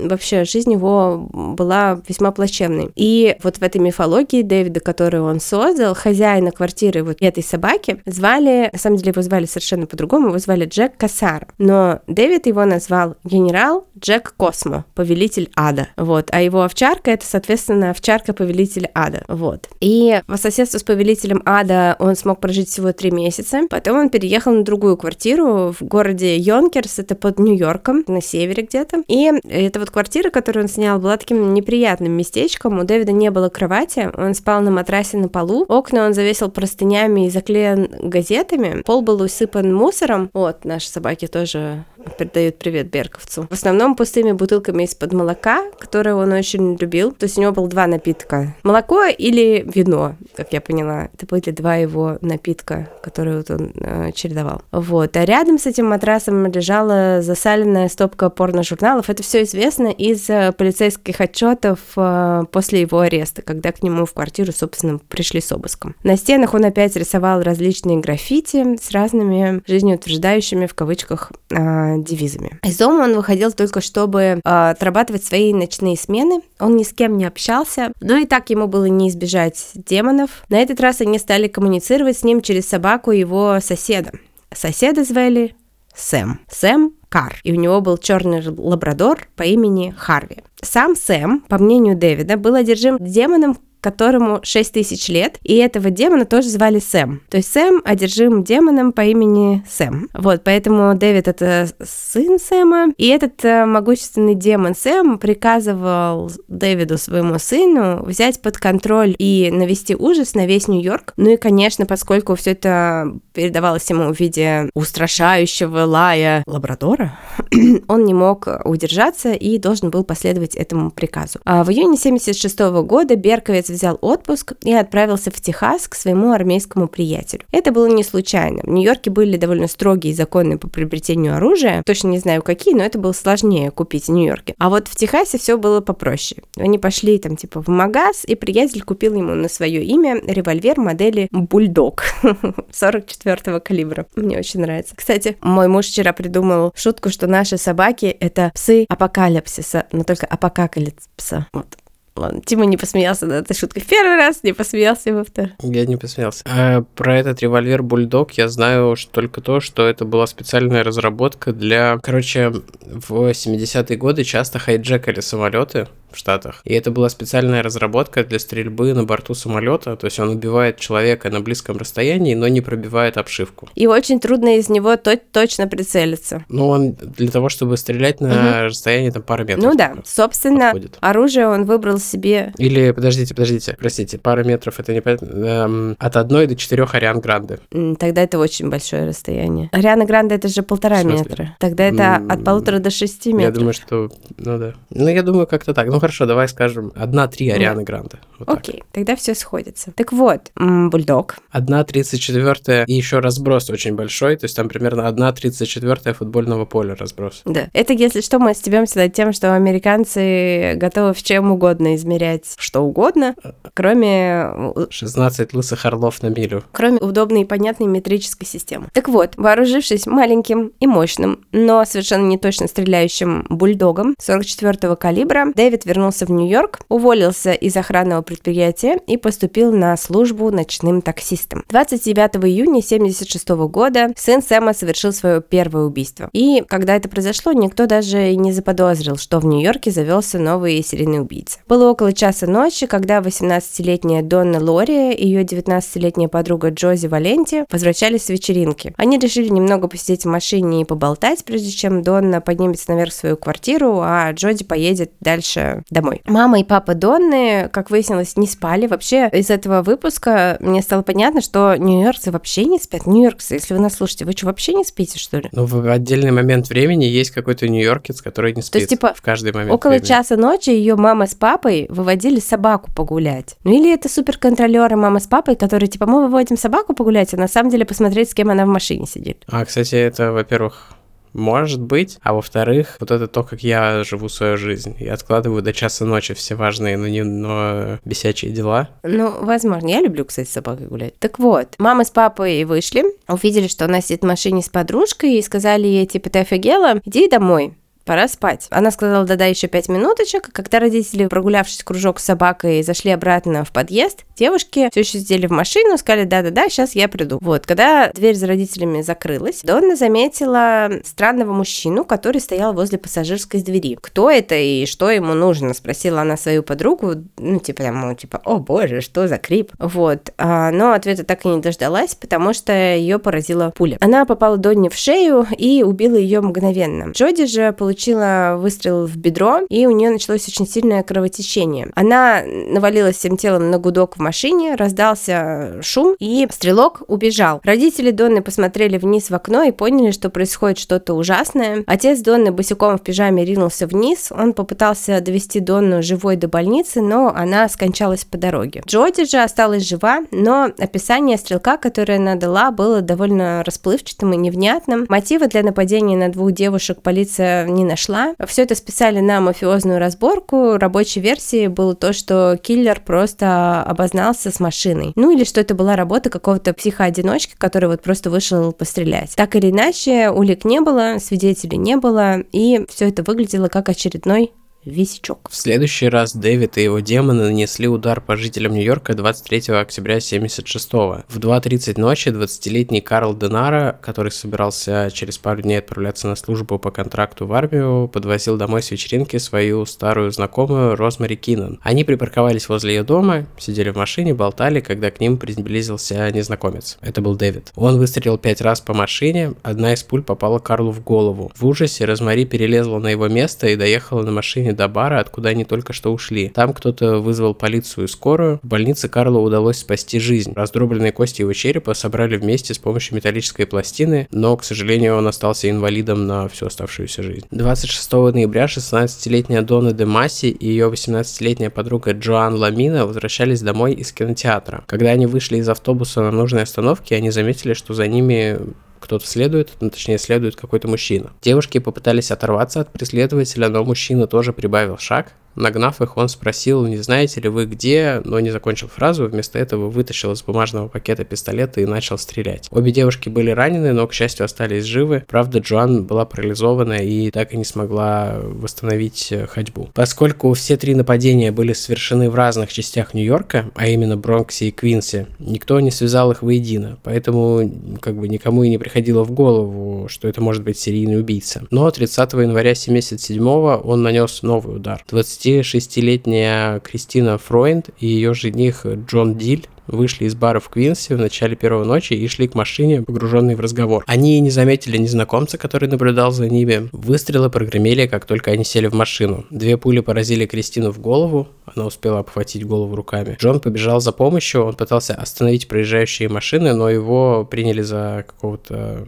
вообще жизнь его была весьма плачевной. И вот в этой мифологии Дэвида, которую он создал, хозяина квартиры вот этой собаки, звали, на самом деле его звали совершенно по-другому, его звали Джек Кассар. Но Дэвид его назвал генерал Джек Космо, повелитель ада. Вот. А его овчарка это, соответственно, овчарка повелитель ада. Вот. И по соседству с повелителем ада он смог прожить всего три месяца. Потом он переехал на другую квартиру в городе Йонкерс, это под Нью-Йорком, на севере где-то. И эта вот квартира, которую он снял, была таким неприятным местечком. У Дэвида не было кровати, он спал на матрасе на полу. Окна он завесил простынями и заклеен газетами. Пол был усыпан мусором. Вот, наши собаки тоже передают привет Берковцу. В основном пустыми бутылками из-под молока, которые он очень любил. То есть у него было два напитка. Молоко или вино, как я поняла. Это были два его напитка, которые вот он э, чередовал. Вот. А рядом с этим матрасом лежала засаленная стопка порно-журналов. Это все известно из э, полицейских отчетов э, после его ареста, когда к нему в квартиру, собственно, пришли с обыском. На стенах он опять рисовал различные граффити с разными жизнеутверждающими в кавычках э, девизами. Из дома он выходил только чтобы э, отрабатывать свои ночные смены. Он ни с кем не общался, но и так ему было не избежать демонов. На этот раз они стали коммуницировать с ним через собаку его соседа. Соседа звали Сэм. Сэм Кар. И у него был черный лабрадор по имени Харви. Сам Сэм, по мнению Дэвида, был одержим демоном, которому 6 тысяч лет, и этого демона тоже звали Сэм. То есть Сэм одержим демоном по имени Сэм. Вот, поэтому Дэвид это сын Сэма, и этот э, могущественный демон Сэм приказывал Дэвиду, своему сыну, взять под контроль и навести ужас на весь Нью-Йорк. Ну и, конечно, поскольку все это передавалось ему в виде устрашающего лая лабрадора, он не мог удержаться и должен был последовать этому приказу. А в июне 76 года Берковец взял отпуск и отправился в Техас к своему армейскому приятелю. Это было не случайно. В Нью-Йорке были довольно строгие законы по приобретению оружия. Точно не знаю какие, но это было сложнее купить в Нью-Йорке. А вот в Техасе все было попроще. Они пошли там типа в магаз, и приятель купил ему на свое имя револьвер модели Бульдог 44 калибра. Мне очень нравится. Кстати, мой муж вчера придумал шутку, что наши собаки это псы апокалипсиса, но только апокалипса. Вот. Ладно, Тима не посмеялся над этой шуткой в первый раз, не посмеялся во второй. Я не посмеялся. А про этот револьвер Бульдог я знаю только то, что это была специальная разработка для... Короче, в 70-е годы часто хайджекали самолеты, в Штатах. И это была специальная разработка для стрельбы на борту самолета, то есть он убивает человека на близком расстоянии, но не пробивает обшивку. И очень трудно из него то точно прицелиться. Ну, он для того, чтобы стрелять на угу. расстоянии там пары метров. Ну да, собственно, подходит. оружие он выбрал себе. Или, подождите, подождите, простите, пара метров это не эм, от одной до четырех Ариан Гранде. Тогда это очень большое расстояние. Ариана Гранде это же полтора метра. Тогда это от полутора до шести метров. Я думаю, что, ну да. Ну, я думаю, как-то так. Ну, хорошо, давай скажем, одна-три Арианы Гранде. Вот Окей, так. тогда все сходится. Так вот, бульдог. Одна тридцать четвертая и еще разброс очень большой, то есть там примерно одна тридцать четвертая футбольного поля разброс. Да. Это, если что, мы стебемся над тем, что американцы готовы в чем угодно измерять что угодно, кроме... 16 лысых орлов на милю. Кроме удобной и понятной метрической системы. Так вот, вооружившись маленьким и мощным, но совершенно не точно стреляющим бульдогом 44-го калибра, Дэвид вернулся в Нью-Йорк, уволился из охранного предприятия и поступил на службу ночным таксистом. 29 июня 76 года сын Сэма совершил свое первое убийство. И когда это произошло, никто даже не заподозрил, что в Нью-Йорке завелся новый серийный убийца. Было около часа ночи, когда 18-летняя Донна Лори и ее 19-летняя подруга Джози Валенти возвращались с вечеринки. Они решили немного посидеть в машине и поболтать, прежде чем Донна поднимется наверх в свою квартиру, а Джоди поедет дальше домой. Мама и папа Донны, как выяснилось, не спали. Вообще из этого выпуска мне стало понятно, что нью-йоркцы вообще не спят. Нью-йоркцы, если вы нас слушаете, вы что, вообще не спите, что ли? Ну, в отдельный момент времени есть какой-то нью-йоркец, который не спит. То есть, типа, в каждый момент около времени. часа ночи ее мама с папой выводили собаку погулять. Ну или это суперконтролеры мама с папой, которые типа мы выводим собаку погулять, а на самом деле посмотреть, с кем она в машине сидит. А, кстати, это, во-первых, может быть. А во-вторых, вот это то, как я живу свою жизнь. Я откладываю до часа ночи все важные, но не но бесячие дела. Ну, возможно. Я люблю, кстати, с собакой гулять. Так вот, мама с папой вышли, увидели, что она сидит в машине с подружкой и сказали ей, типа, ты офигела? Иди домой пора спать. Она сказала, да-да, еще пять минуточек. Когда родители, прогулявшись кружок с собакой, зашли обратно в подъезд, девушки все еще сидели в машину, сказали, да-да-да, сейчас я приду. Вот, когда дверь за родителями закрылась, Донна заметила странного мужчину, который стоял возле пассажирской двери. Кто это и что ему нужно? Спросила она свою подругу, ну, типа, ну, типа, о боже, что за крип? Вот, а, но ответа так и не дождалась, потому что ее поразила пуля. Она попала Донне в шею и убила ее мгновенно. Джоди же получила получила выстрел в бедро, и у нее началось очень сильное кровотечение. Она навалилась всем телом на гудок в машине, раздался шум, и стрелок убежал. Родители Донны посмотрели вниз в окно и поняли, что происходит что-то ужасное. Отец Донны босиком в пижаме ринулся вниз. Он попытался довести Донну живой до больницы, но она скончалась по дороге. Джоди же осталась жива, но описание стрелка, которое она дала, было довольно расплывчатым и невнятным. Мотивы для нападения на двух девушек полиция не не нашла. Все это списали на мафиозную разборку. Рабочей версией было то, что киллер просто обознался с машиной. Ну или что это была работа какого-то психоодиночки, который вот просто вышел пострелять. Так или иначе, улик не было, свидетелей не было, и все это выглядело как очередной висячок. В следующий раз Дэвид и его демоны нанесли удар по жителям Нью-Йорка 23 октября 76 -го. В 2.30 ночи 20-летний Карл Денара, который собирался через пару дней отправляться на службу по контракту в армию, подвозил домой с вечеринки свою старую знакомую Розмари Киннон. Они припарковались возле ее дома, сидели в машине, болтали, когда к ним приблизился незнакомец. Это был Дэвид. Он выстрелил пять раз по машине, одна из пуль попала Карлу в голову. В ужасе Розмари перелезла на его место и доехала на машине до бара, откуда они только что ушли. Там кто-то вызвал полицию и скорую. В больнице Карлу удалось спасти жизнь. Раздробленные кости его черепа собрали вместе с помощью металлической пластины, но, к сожалению, он остался инвалидом на всю оставшуюся жизнь. 26 ноября 16-летняя Дона де Масси и ее 18-летняя подруга Джоан Ламина возвращались домой из кинотеатра. Когда они вышли из автобуса на нужной остановке, они заметили, что за ними кто-то следует, ну, точнее следует какой-то мужчина. Девушки попытались оторваться от преследователя, но мужчина тоже прибавил шаг, Нагнав их, он спросил, не знаете ли вы где, но не закончил фразу, вместо этого вытащил из бумажного пакета пистолет и начал стрелять. Обе девушки были ранены, но, к счастью, остались живы. Правда, Джоан была парализована и так и не смогла восстановить э, ходьбу. Поскольку все три нападения были совершены в разных частях Нью-Йорка, а именно Бронксе и Квинсе, никто не связал их воедино, поэтому как бы никому и не приходило в голову, что это может быть серийный убийца. Но 30 января 77 он нанес новый удар. 20 26-летняя Кристина Фройнд и ее жених Джон Диль вышли из бара в Квинсе в начале первой ночи и шли к машине, погруженные в разговор. Они не заметили незнакомца, который наблюдал за ними. Выстрелы прогремели, как только они сели в машину. Две пули поразили Кристину в голову, она успела обхватить голову руками. Джон побежал за помощью, он пытался остановить проезжающие машины, но его приняли за какого-то,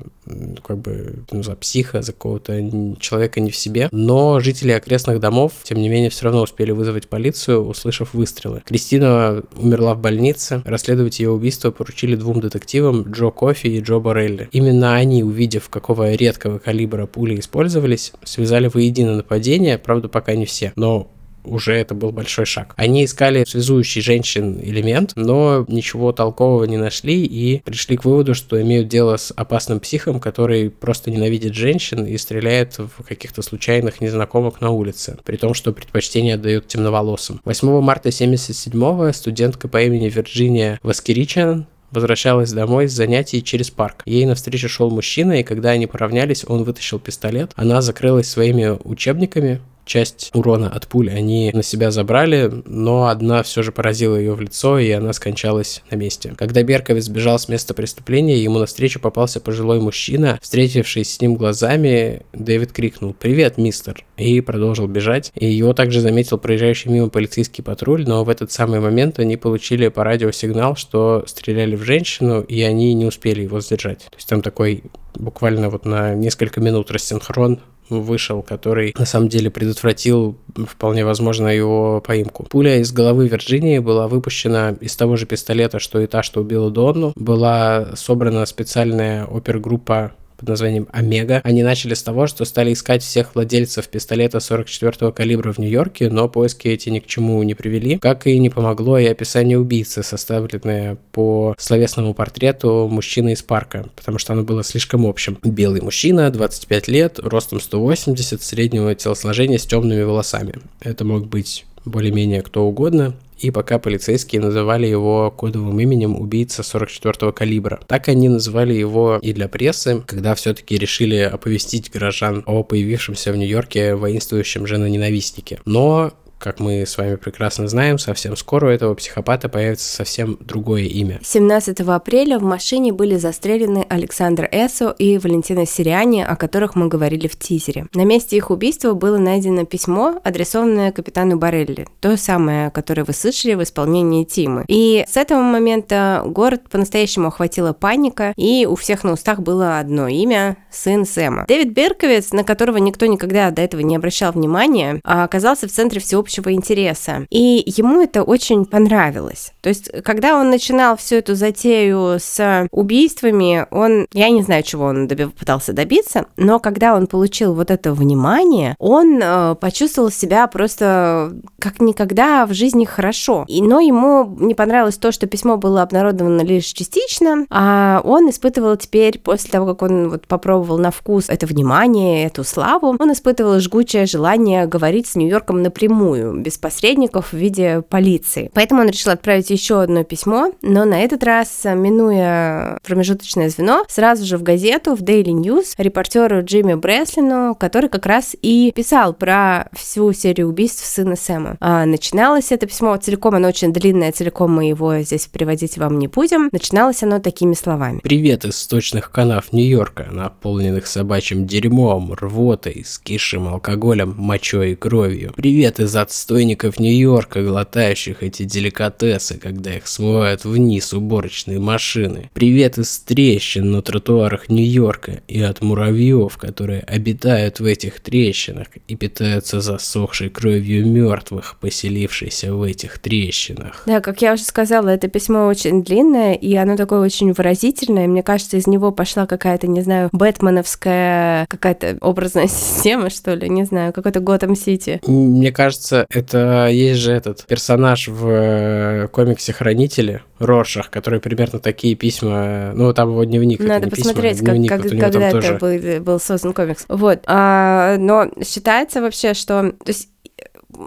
как бы, ну, за психа, за какого-то человека не в себе. Но жители окрестных домов, тем не менее, все равно успели вызвать полицию, услышав выстрелы. Кристина умерла в больнице, Расследовать ее убийство поручили двум детективам Джо Кофи и Джо Борелли. Именно они, увидев, какого редкого калибра пули использовались, связали воедино нападение, правда, пока не все. Но уже это был большой шаг. Они искали связующий женщин элемент, но ничего толкового не нашли и пришли к выводу, что имеют дело с опасным психом, который просто ненавидит женщин и стреляет в каких-то случайных незнакомых на улице, при том, что предпочтение отдает темноволосым. 8 марта 77-го студентка по имени Вирджиния Васкиричан возвращалась домой с занятий через парк. Ей навстречу шел мужчина, и когда они поравнялись, он вытащил пистолет. Она закрылась своими учебниками, часть урона от пуль они на себя забрали, но одна все же поразила ее в лицо, и она скончалась на месте. Когда Берковец бежал с места преступления, ему навстречу попался пожилой мужчина. Встретившись с ним глазами, Дэвид крикнул «Привет, мистер!» и продолжил бежать. И его также заметил проезжающий мимо полицейский патруль, но в этот самый момент они получили по радио сигнал, что стреляли в женщину, и они не успели его сдержать. То есть там такой буквально вот на несколько минут рассинхрон вышел, который на самом деле предотвратил вполне возможно его поимку. Пуля из головы Вирджинии была выпущена из того же пистолета, что и та, что убила Донну. Была собрана специальная опергруппа под названием Омега. Они начали с того, что стали искать всех владельцев пистолета 44-го калибра в Нью-Йорке, но поиски эти ни к чему не привели, как и не помогло и описание убийцы, составленное по словесному портрету мужчины из парка, потому что оно было слишком общим. Белый мужчина, 25 лет, ростом 180, среднего телосложения с темными волосами. Это мог быть более-менее кто угодно, и пока полицейские называли его кодовым именем убийца 44-го калибра. Так они называли его и для прессы, когда все-таки решили оповестить горожан о появившемся в Нью-Йорке воинствующем женоненавистнике. Но как мы с вами прекрасно знаем, совсем скоро у этого психопата появится совсем другое имя. 17 апреля в машине были застрелены Александр Эсо и Валентина Сириани, о которых мы говорили в тизере. На месте их убийства было найдено письмо, адресованное капитану Барелли, то самое, которое вы слышали в исполнении Тимы. И с этого момента город по-настоящему охватила паника, и у всех на устах было одно имя – сын Сэма. Дэвид Берковец, на которого никто никогда до этого не обращал внимания, оказался в центре всеобщего общего интереса. И ему это очень понравилось. То есть, когда он начинал всю эту затею с убийствами, он, я не знаю, чего он доби- пытался добиться, но когда он получил вот это внимание, он э, почувствовал себя просто как никогда в жизни хорошо. И, но ему не понравилось то, что письмо было обнародовано лишь частично, а он испытывал теперь, после того, как он вот попробовал на вкус это внимание, эту славу, он испытывал жгучее желание говорить с Нью-Йорком напрямую, без посредников в виде полиции. Поэтому он решил отправить еще одно письмо, но на этот раз, минуя промежуточное звено, сразу же в газету, в Daily News, репортеру Джимми Бреслину, который как раз и писал про всю серию убийств сына Сэма. А начиналось это письмо целиком, оно очень длинное, целиком мы его здесь приводить вам не будем. Начиналось оно такими словами. Привет из сточных канав Нью-Йорка, наполненных собачьим дерьмом, рвотой, скисшим алкоголем, мочой и кровью. Привет из от отстойников Нью-Йорка, глотающих эти деликатесы, когда их смывают вниз уборочные машины. Привет из трещин на тротуарах Нью-Йорка и от муравьев, которые обитают в этих трещинах и питаются засохшей кровью мертвых, поселившихся в этих трещинах. Да, как я уже сказала, это письмо очень длинное, и оно такое очень выразительное. Мне кажется, из него пошла какая-то, не знаю, бэтменовская какая-то образная система, что ли, не знаю, какой-то Готэм Сити. Мне кажется, это есть же этот персонаж в э, комиксе Хранители Роршах, который примерно такие письма, ну там его дневник. Надо это посмотреть, письма, дневник, как, вот когда это тоже... был, был создан комикс. Вот, а, но считается вообще, что, то есть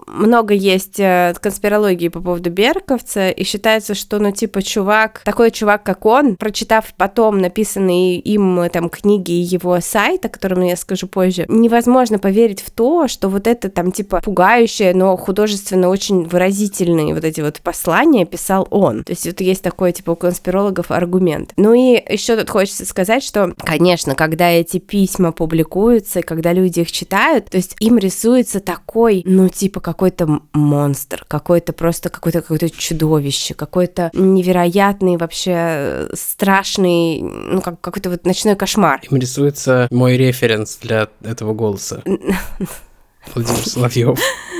много есть э, конспирологии по поводу Берковца, и считается, что, ну, типа, чувак, такой чувак, как он, прочитав потом написанные им там книги и его сайт, о котором я скажу позже, невозможно поверить в то, что вот это там, типа, пугающее, но художественно очень выразительные вот эти вот послания писал он. То есть вот есть такой, типа, у конспирологов аргумент. Ну и еще тут хочется сказать, что, конечно, когда эти письма публикуются, когда люди их читают, то есть им рисуется такой, ну, типа, какой-то монстр, какой-то просто какой-то какое-то чудовище, какой-то невероятный вообще э, страшный, ну, как какой-то вот ночной кошмар. Им рисуется мой референс для этого голоса. Владимир Соловьев.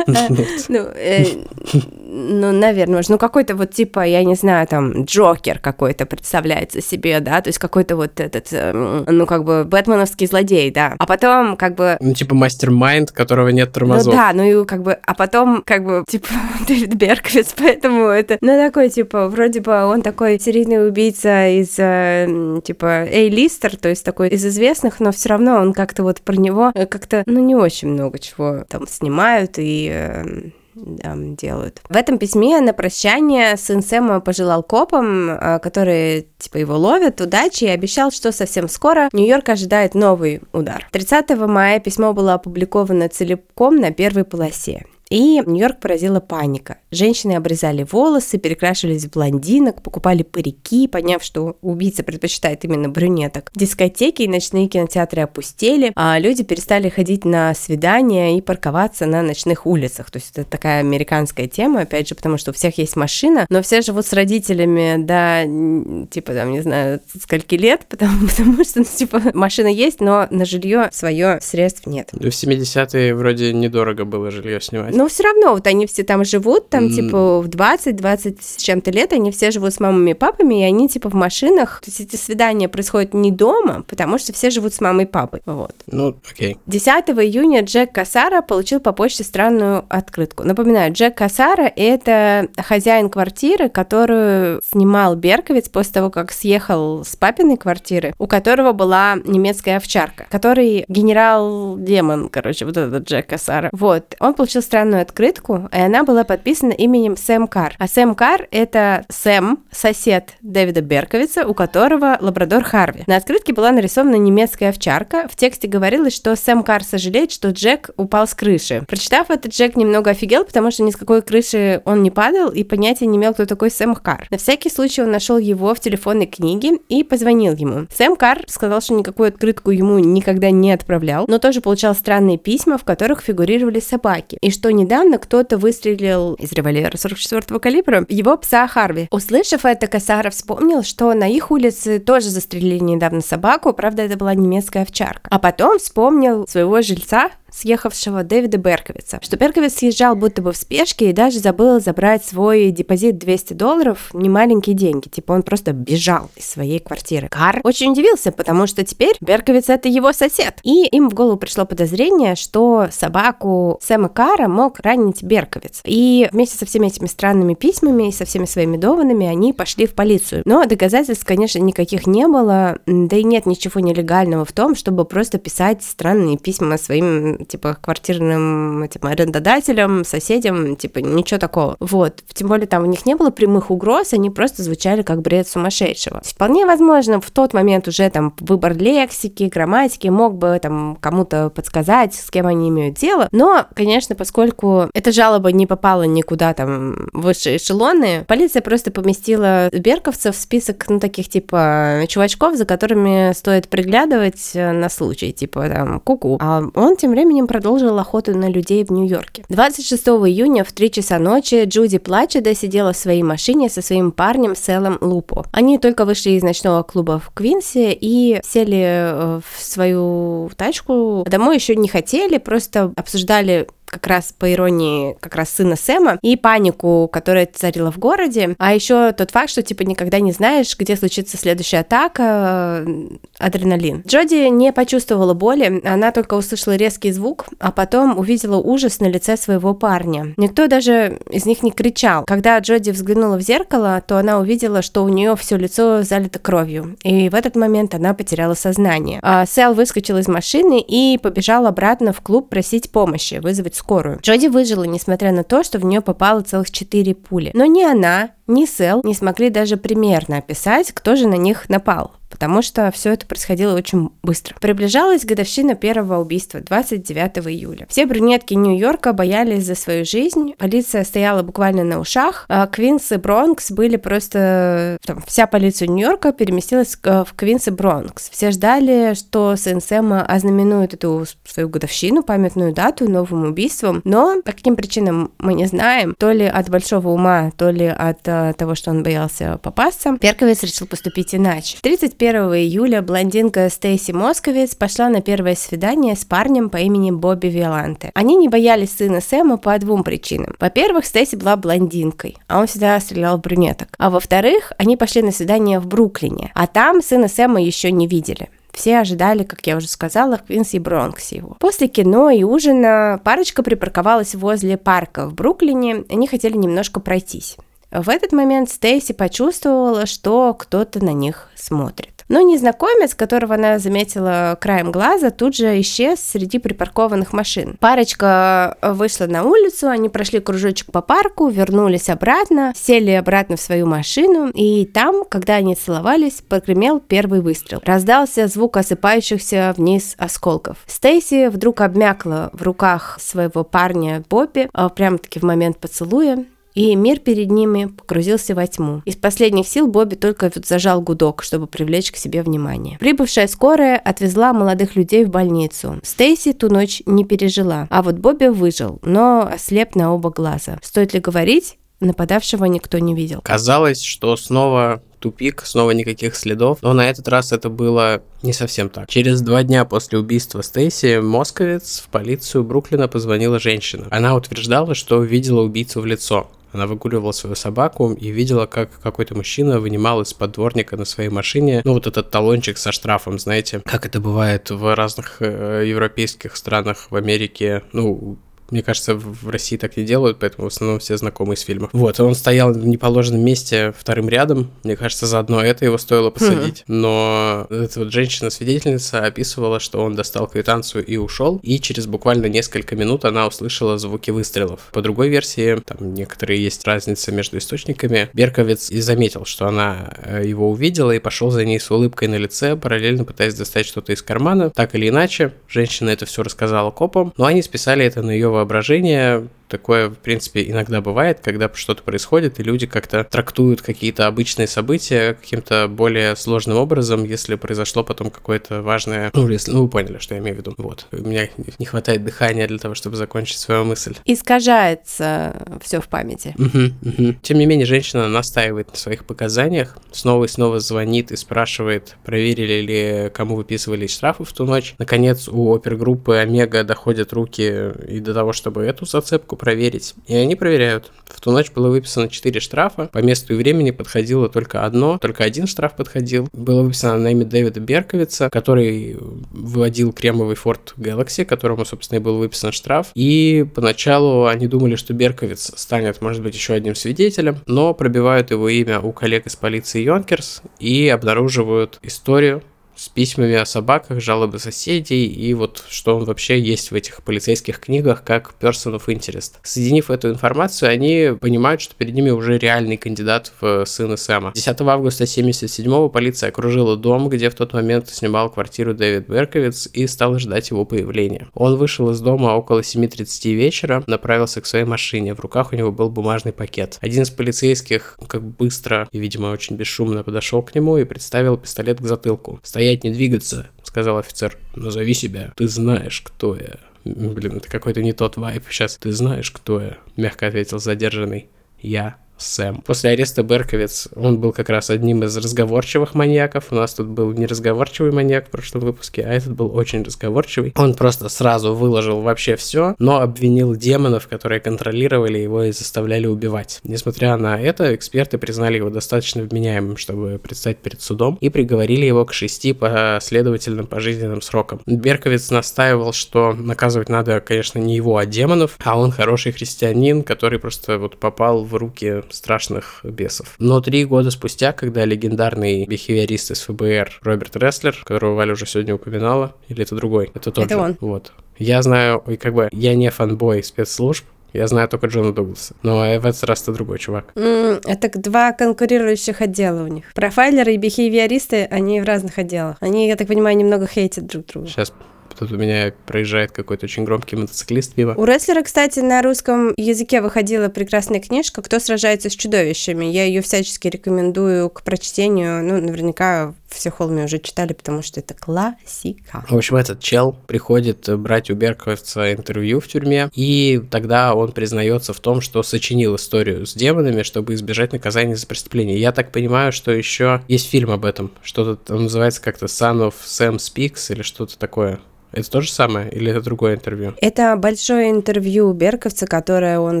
Ну, наверное, ну какой-то вот типа, я не знаю, там, Джокер какой-то представляется себе, да, то есть какой-то вот этот, эм, ну, как бы, бэтменовский злодей, да. А потом, как бы... Ну, типа мастер-майнд, которого нет тормозов. Ну да, ну и как бы, а потом, как бы, типа, Дэвид Берковиц, поэтому это, ну, такой, типа, вроде бы он такой серийный убийца из, э, типа, Эй-листер, то есть такой из известных, но все равно он как-то вот про него э, как-то, ну, не очень много чего там снимают и делают. В этом письме на прощание сын Сэма пожелал копам, э, которые типа его ловят, удачи и обещал, что совсем скоро Нью-Йорк ожидает новый удар. 30 мая письмо было опубликовано целиком на первой полосе. И Нью-Йорк поразила паника. Женщины обрезали волосы, перекрашивались в блондинок, покупали парики, поняв, что убийца предпочитает именно брюнеток. Дискотеки и ночные кинотеатры опустели, а люди перестали ходить на свидания и парковаться на ночных улицах. То есть это такая американская тема, опять же, потому что у всех есть машина, но все живут с родителями до, типа, там, не знаю, скольки лет, потому, потому что, ну, типа, машина есть, но на жилье свое средств нет. В 70-е вроде недорого было жилье снимать. Но все равно вот они все там живут, там mm. типа в 20-20 с чем-то лет, они все живут с мамами и папами, и они типа в машинах. То есть эти свидания происходят не дома, потому что все живут с мамой и папой. Вот. Ну, окей. 10 июня Джек Кассара получил по почте странную открытку. Напоминаю, Джек Кассара — это хозяин квартиры, которую снимал Берковиц после того, как съехал с папиной квартиры, у которого была немецкая овчарка, который генерал-демон, короче, вот этот Джек Кассара. Вот. Он получил странную странную открытку, и она была подписана именем Сэм Кар. А Сэм Кар — это Сэм, сосед Дэвида Берковица, у которого лабрадор Харви. На открытке была нарисована немецкая овчарка. В тексте говорилось, что Сэм Кар сожалеет, что Джек упал с крыши. Прочитав это, Джек немного офигел, потому что ни с какой крыши он не падал и понятия не имел, кто такой Сэм Кар. На всякий случай он нашел его в телефонной книге и позвонил ему. Сэм Кар сказал, что никакую открытку ему никогда не отправлял, но тоже получал странные письма, в которых фигурировали собаки, и что недавно кто-то выстрелил из револьвера 44-го калибра его пса Харви. Услышав это, Касаров вспомнил, что на их улице тоже застрелили недавно собаку, правда, это была немецкая овчарка. А потом вспомнил своего жильца, съехавшего Дэвида Берковица, что Берковиц съезжал будто бы в спешке и даже забыл забрать свой депозит 200 долларов, не маленькие деньги, типа он просто бежал из своей квартиры. Кар очень удивился, потому что теперь Берковиц это его сосед. И им в голову пришло подозрение, что собаку Сэма Кара мог ранить Берковиц. И вместе со всеми этими странными письмами и со всеми своими доводами они пошли в полицию. Но доказательств, конечно, никаких не было, да и нет ничего нелегального в том, чтобы просто писать странные письма своим типа, квартирным этим арендодателям, соседям, типа, ничего такого. Вот. Тем более там у них не было прямых угроз, они просто звучали как бред сумасшедшего. Вполне возможно, в тот момент уже там выбор лексики, грамматики мог бы там кому-то подсказать, с кем они имеют дело. Но, конечно, поскольку эта жалоба не попала никуда там в высшие эшелоны, полиция просто поместила берковцев в список, ну, таких типа чувачков, за которыми стоит приглядывать на случай, типа там куку. -ку. А он тем временем временем продолжил охоту на людей в Нью-Йорке. 26 июня в 3 часа ночи Джуди Плачеда сидела в своей машине со своим парнем Селом Лупо. Они только вышли из ночного клуба в Квинсе и сели э, в свою тачку. Домой еще не хотели, просто обсуждали как раз по иронии как раз сына Сэма, и панику, которая царила в городе, а еще тот факт, что типа никогда не знаешь, где случится следующая атака, э, адреналин. Джоди не почувствовала боли, она только услышала резкий звук, а потом увидела ужас на лице своего парня. Никто даже из них не кричал. Когда Джоди взглянула в зеркало, то она увидела, что у нее все лицо залито кровью, и в этот момент она потеряла сознание. А Сэл выскочил из машины и побежал обратно в клуб просить помощи, вызвать скорую. Джоди выжила, несмотря на то, что в нее попало целых четыре пули. Но ни она, ни Сэл не смогли даже примерно описать, кто же на них напал потому что все это происходило очень быстро. Приближалась годовщина первого убийства 29 июля. Все брюнетки Нью-Йорка боялись за свою жизнь, полиция стояла буквально на ушах, а Квинс и Бронкс были просто... Там, вся полиция Нью-Йорка переместилась в Квинс и Бронкс. Все ждали, что сын Сэма ознаменует эту свою годовщину, памятную дату новым убийством, но по каким причинам мы не знаем, то ли от большого ума, то ли от того, что он боялся попасться, Перковец решил поступить иначе. 31 1 июля блондинка Стейси Московец пошла на первое свидание с парнем по имени Бобби Виоланте. Они не боялись сына Сэма по двум причинам. Во-первых, Стейси была блондинкой, а он всегда стрелял в брюнеток. А во-вторых, они пошли на свидание в Бруклине, а там сына Сэма еще не видели. Все ожидали, как я уже сказала, в Квинси Бронксе его. После кино и ужина парочка припарковалась возле парка в Бруклине. Они хотели немножко пройтись. В этот момент Стейси почувствовала, что кто-то на них смотрит. Но незнакомец, которого она заметила краем глаза, тут же исчез среди припаркованных машин. Парочка вышла на улицу, они прошли кружочек по парку, вернулись обратно, сели обратно в свою машину, и там, когда они целовались, прогремел первый выстрел. Раздался звук осыпающихся вниз осколков. Стейси вдруг обмякла в руках своего парня Бобби, а, прямо-таки в момент поцелуя, и мир перед ними погрузился во тьму. Из последних сил Бобби только зажал гудок, чтобы привлечь к себе внимание. Прибывшая скорая отвезла молодых людей в больницу. Стейси ту ночь не пережила, а вот Бобби выжил, но ослеп на оба глаза. Стоит ли говорить, нападавшего никто не видел. Казалось, что снова тупик, снова никаких следов, но на этот раз это было не совсем так. Через два дня после убийства Стейси Московец в полицию Бруклина позвонила женщина. Она утверждала, что видела убийцу в лицо. Она выгуливала свою собаку и видела, как какой-то мужчина вынимал из-под дворника на своей машине, ну, вот этот талончик со штрафом, знаете, как это бывает в разных э, европейских странах, в Америке, ну, мне кажется, в России так не делают, поэтому в основном все знакомы из фильмов. Вот, он стоял в неположенном месте вторым рядом. Мне кажется, заодно это его стоило посадить. Но эта вот женщина-свидетельница описывала, что он достал квитанцию и ушел, и через буквально несколько минут она услышала звуки выстрелов. По другой версии, там некоторые есть разница между источниками, Берковец и заметил, что она э, его увидела и пошел за ней с улыбкой на лице, параллельно пытаясь достать что-то из кармана. Так или иначе, женщина это все рассказала копам, но они списали это на ее воображение Такое, в принципе, иногда бывает, когда что-то происходит, и люди как-то трактуют какие-то обычные события каким-то более сложным образом, если произошло потом какое-то важное... Ну, если... ну, вы поняли, что я имею в виду. Вот. У меня не хватает дыхания для того, чтобы закончить свою мысль. Искажается все в памяти. Угу, угу. Тем не менее, женщина настаивает на своих показаниях, снова и снова звонит и спрашивает, проверили ли, кому выписывали штрафы в ту ночь. Наконец, у опергруппы Омега доходят руки и до того, чтобы эту зацепку проверить. И они проверяют. В ту ночь было выписано 4 штрафа. По месту и времени подходило только одно, только один штраф подходил. Было выписано на имя Дэвида Берковица, который выводил кремовый Ford Galaxy, которому, собственно, и был выписан штраф. И поначалу они думали, что Берковиц станет, может быть, еще одним свидетелем, но пробивают его имя у коллег из полиции Йонкерс и обнаруживают историю с письмами о собаках, жалобы соседей и вот что он вообще есть в этих полицейских книгах как person of interest. Соединив эту информацию, они понимают, что перед ними уже реальный кандидат в сына Сэма. 10 августа 1977 полиция окружила дом, где в тот момент снимал квартиру Дэвид Берковиц и стала ждать его появления. Он вышел из дома около 7.30 вечера, направился к своей машине. В руках у него был бумажный пакет. Один из полицейских как быстро и, видимо, очень бесшумно подошел к нему и представил пистолет к затылку. Стоял стоять, не двигаться», — сказал офицер. «Назови себя. Ты знаешь, кто я». Блин, это какой-то не тот вайп. Сейчас ты знаешь, кто я, мягко ответил задержанный. Я Сэм. После ареста Берковиц он был как раз одним из разговорчивых маньяков. У нас тут был неразговорчивый маньяк в прошлом выпуске, а этот был очень разговорчивый. Он просто сразу выложил вообще все, но обвинил демонов, которые контролировали его и заставляли убивать. Несмотря на это, эксперты признали его достаточно вменяемым, чтобы предстать перед судом, и приговорили его к шести последовательным пожизненным срокам. Берковиц настаивал, что наказывать надо, конечно, не его, а демонов, а он хороший христианин, который просто вот попал в руки страшных бесов. Но три года спустя, когда легендарный бихевиорист из ФБР Роберт Рестлер, которого Валя уже сегодня упоминала, или это другой? Это тот это же. он. Вот Я знаю, ой, как бы, я не фанбой спецслужб, я знаю только Джона Дугласа. Но в этот раз это другой чувак. М, Это два конкурирующих отдела у них. Профайлеры и бихевиористы, они в разных отделах. Они, я так понимаю, немного хейтят друг друга. Сейчас тут у меня проезжает какой-то очень громкий мотоциклист мимо. У рестлера, кстати, на русском языке выходила прекрасная книжка «Кто сражается с чудовищами». Я ее всячески рекомендую к прочтению. Ну, наверняка все холме уже читали, потому что это классика. В общем, этот чел приходит брать у Берковца интервью в тюрьме, и тогда он признается в том, что сочинил историю с демонами, чтобы избежать наказания за преступление. Я так понимаю, что еще есть фильм об этом. Что-то называется как-то Son of Sam Speaks или что-то такое. Это то же самое или это другое интервью? Это большое интервью Берковца, которое он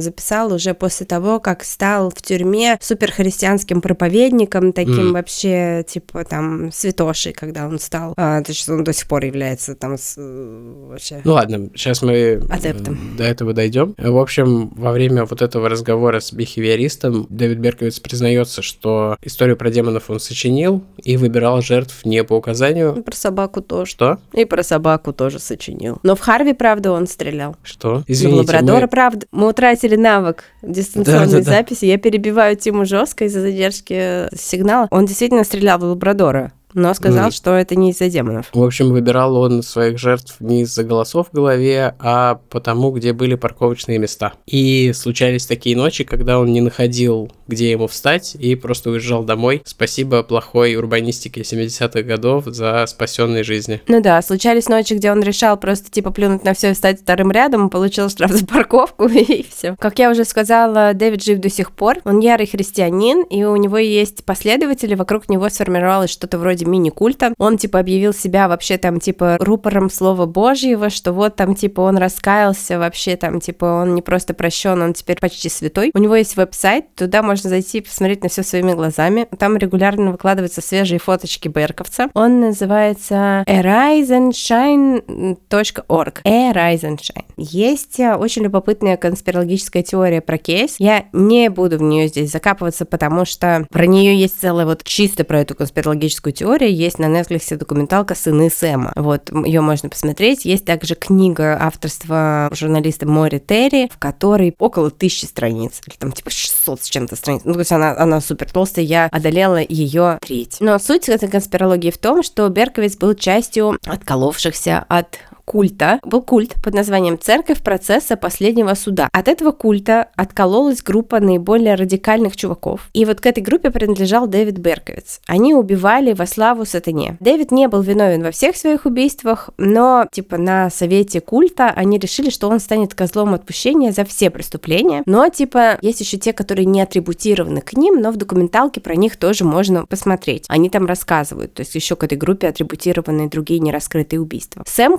записал уже после того, как стал в тюрьме суперхристианским проповедником, таким М. вообще, типа, там, святошей, когда он стал. А, то есть он до сих пор является там с- э, вообще... Ну ладно, сейчас мы э, Адептом. до этого дойдем. В общем, во время вот этого разговора с бихевиористом Дэвид Берковиц признается, что историю про демонов он сочинил и выбирал жертв не по указанию. Про собаку тоже. Что? И про собаку тоже сочинил. Но в Харви, правда, он стрелял. Что? И в лабрадора, мы- правда. Мы утратили навык дистанционной Да-да-да. записи. Я перебиваю Тиму жестко из-за задержки сигнала. Он действительно стрелял в лабрадора, но сказал, Мгм. что это не из-за демонов. В общем, выбирал он своих жертв не из-за голосов в голове, а потому, где были парковочные места. И случались такие ночи, когда он не находил, где ему встать, и просто уезжал домой. Спасибо плохой урбанистике 70-х годов за спасенные жизни. Ну да, случались ночи, где он решал просто типа плюнуть на все и стать вторым рядом, получил штраф за парковку и все. Как я уже сказала, Дэвид жив до сих пор. Он ярый христианин, и у него есть последователи, вокруг него сформировалось что-то вроде мини-культа. Он типа объявил себя вообще там типа рупором Слова Божьего, что вот там типа он раскаялся, вообще там типа он не просто прощен, он теперь почти святой. У него есть веб-сайт, туда можно зайти и посмотреть на все своими глазами. Там регулярно выкладываются свежие фоточки Берковца. Он называется arisenshine.org. Arisenshine. Есть э, очень любопытная конспирологическая теория про кейс. Я не буду в нее здесь закапываться, потому что про нее есть целая вот чисто про эту конспирологическую теорию. Есть на Netflix документалка «Сыны Сэма». Вот, ее можно посмотреть. Есть также книга авторства журналиста Мори Терри, в которой около тысячи страниц, или там типа 600 с чем-то страниц. Ну, то есть она, она супер толстая, я одолела ее треть. Но суть этой конспирологии в том, что Берковиц был частью отколовшихся от культа. Был культ под названием «Церковь процесса последнего суда». От этого культа откололась группа наиболее радикальных чуваков. И вот к этой группе принадлежал Дэвид Берковиц. Они убивали во славу сатане. Дэвид не был виновен во всех своих убийствах, но типа на совете культа они решили, что он станет козлом отпущения за все преступления. Но типа есть еще те, которые не атрибутированы к ним, но в документалке про них тоже можно посмотреть. Они там рассказывают, то есть еще к этой группе атрибутированы другие нераскрытые убийства. Сэм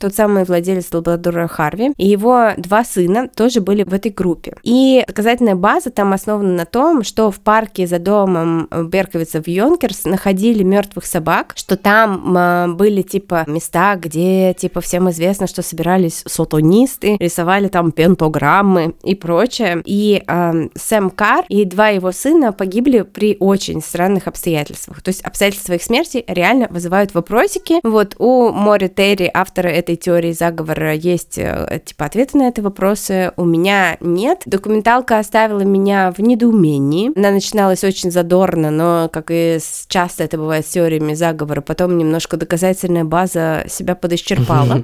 Тот самый владелец лабрадора Харви, и его два сына тоже были в этой группе. И доказательная база там основана на том, что в парке за домом Берковица в Йонкерс находили мертвых собак, что там были типа места, где типа всем известно, что собирались сатанисты, рисовали там пентограммы и прочее. И эм, Сэм Карр и два его сына погибли при очень странных обстоятельствах. То есть обстоятельства их смерти реально вызывают вопросики. Вот у Мори Терри, автора этой теории заговора, есть э, типа ответы на эти вопросы. У меня нет. Документалка оставила меня в недоумении. Она начиналась очень задорно, но, как и часто это бывает с теориями заговора, потом немножко доказательная база себя подисчерпала.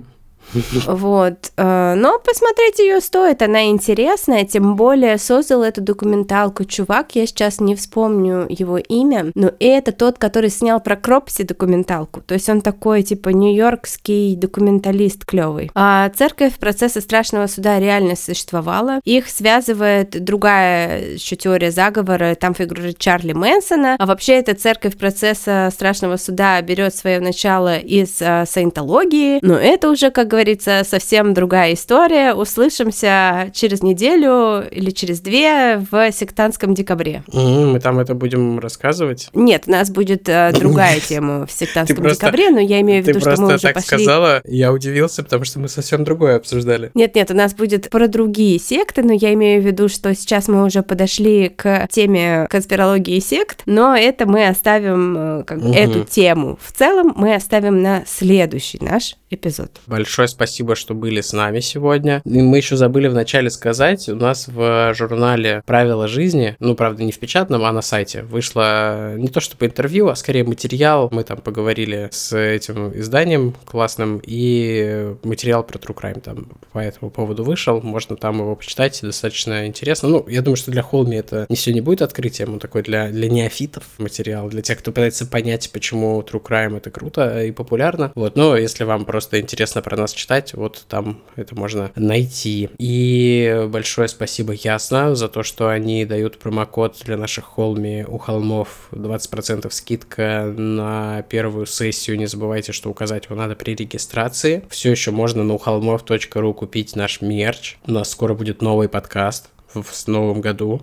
Вот. э, Но посмотреть ее стоит, она интересная, тем более создал эту документалку чувак, я сейчас не вспомню его имя, но это тот, который снял про Кропси документалку. То есть он такой, типа, нью-йоркский документалист клевый. А церковь процесса страшного суда реально существовала. Их связывает другая еще теория заговора, там фигурирует Чарли Мэнсона. А вообще эта церковь процесса страшного суда берет свое начало из а, саентологии, но это уже, как говорится, совсем другая история. Услышимся через неделю или через две в сектантском декабре. М, Мы там это будем рассказывать. Нет, у нас будет э, другая тема в сектантском просто- декабре, но я имею в Ты виду, что мы просто уже так пошли... сказала, я удивился, потому что мы совсем другое обсуждали. Нет, нет, у нас будет про другие секты, но я имею в виду, что сейчас мы уже подошли к теме конспирологии сект, но это мы оставим, э, как эту тему в целом мы оставим на следующий наш эпизод. Большое большое спасибо, что были с нами сегодня. И мы еще забыли вначале сказать, у нас в журнале «Правила жизни», ну, правда, не в печатном, а на сайте, вышло не то чтобы интервью, а скорее материал. Мы там поговорили с этим изданием классным, и материал про True Crime там по этому поводу вышел. Можно там его почитать, достаточно интересно. Ну, я думаю, что для Холми это не сегодня будет открытием, он такой для, для неофитов материал, для тех, кто пытается понять, почему True Crime это круто и популярно. Вот, но если вам просто интересно про нас читать, вот там это можно найти. И большое спасибо Ясно за то, что они дают промокод для наших холми у холмов 20% скидка на первую сессию. Не забывайте, что указать его надо при регистрации. Все еще можно на ухолмов.ру купить наш мерч. У нас скоро будет новый подкаст в новом году.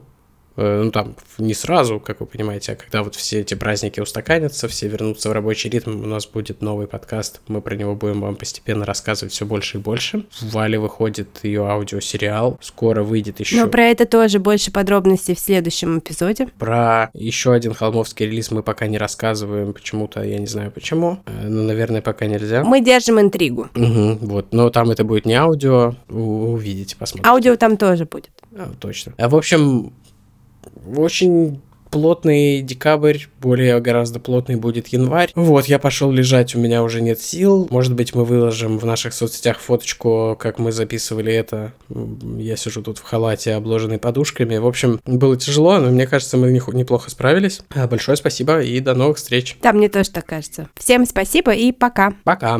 Э, ну там не сразу, как вы понимаете, а когда вот все эти праздники устаканятся, все вернутся в рабочий ритм, у нас будет новый подкаст, мы про него будем вам постепенно рассказывать все больше и больше. В Вале выходит ее аудиосериал, скоро выйдет еще. Но про это тоже больше подробностей в следующем эпизоде. Про еще один холмовский релиз мы пока не рассказываем, почему-то, я не знаю почему, э, но, наверное, пока нельзя. Мы держим интригу. Угу, вот, но там это будет не аудио, увидите, посмотрите. Аудио там тоже будет. А, точно. А, в общем, очень плотный декабрь, более гораздо плотный будет январь. Вот, я пошел лежать, у меня уже нет сил. Может быть, мы выложим в наших соцсетях фоточку, как мы записывали это. Я сижу тут в халате, обложенный подушками. В общем, было тяжело, но мне кажется, мы неплохо справились. А, большое спасибо и до новых встреч. Да, мне тоже так кажется. Всем спасибо и пока. Пока.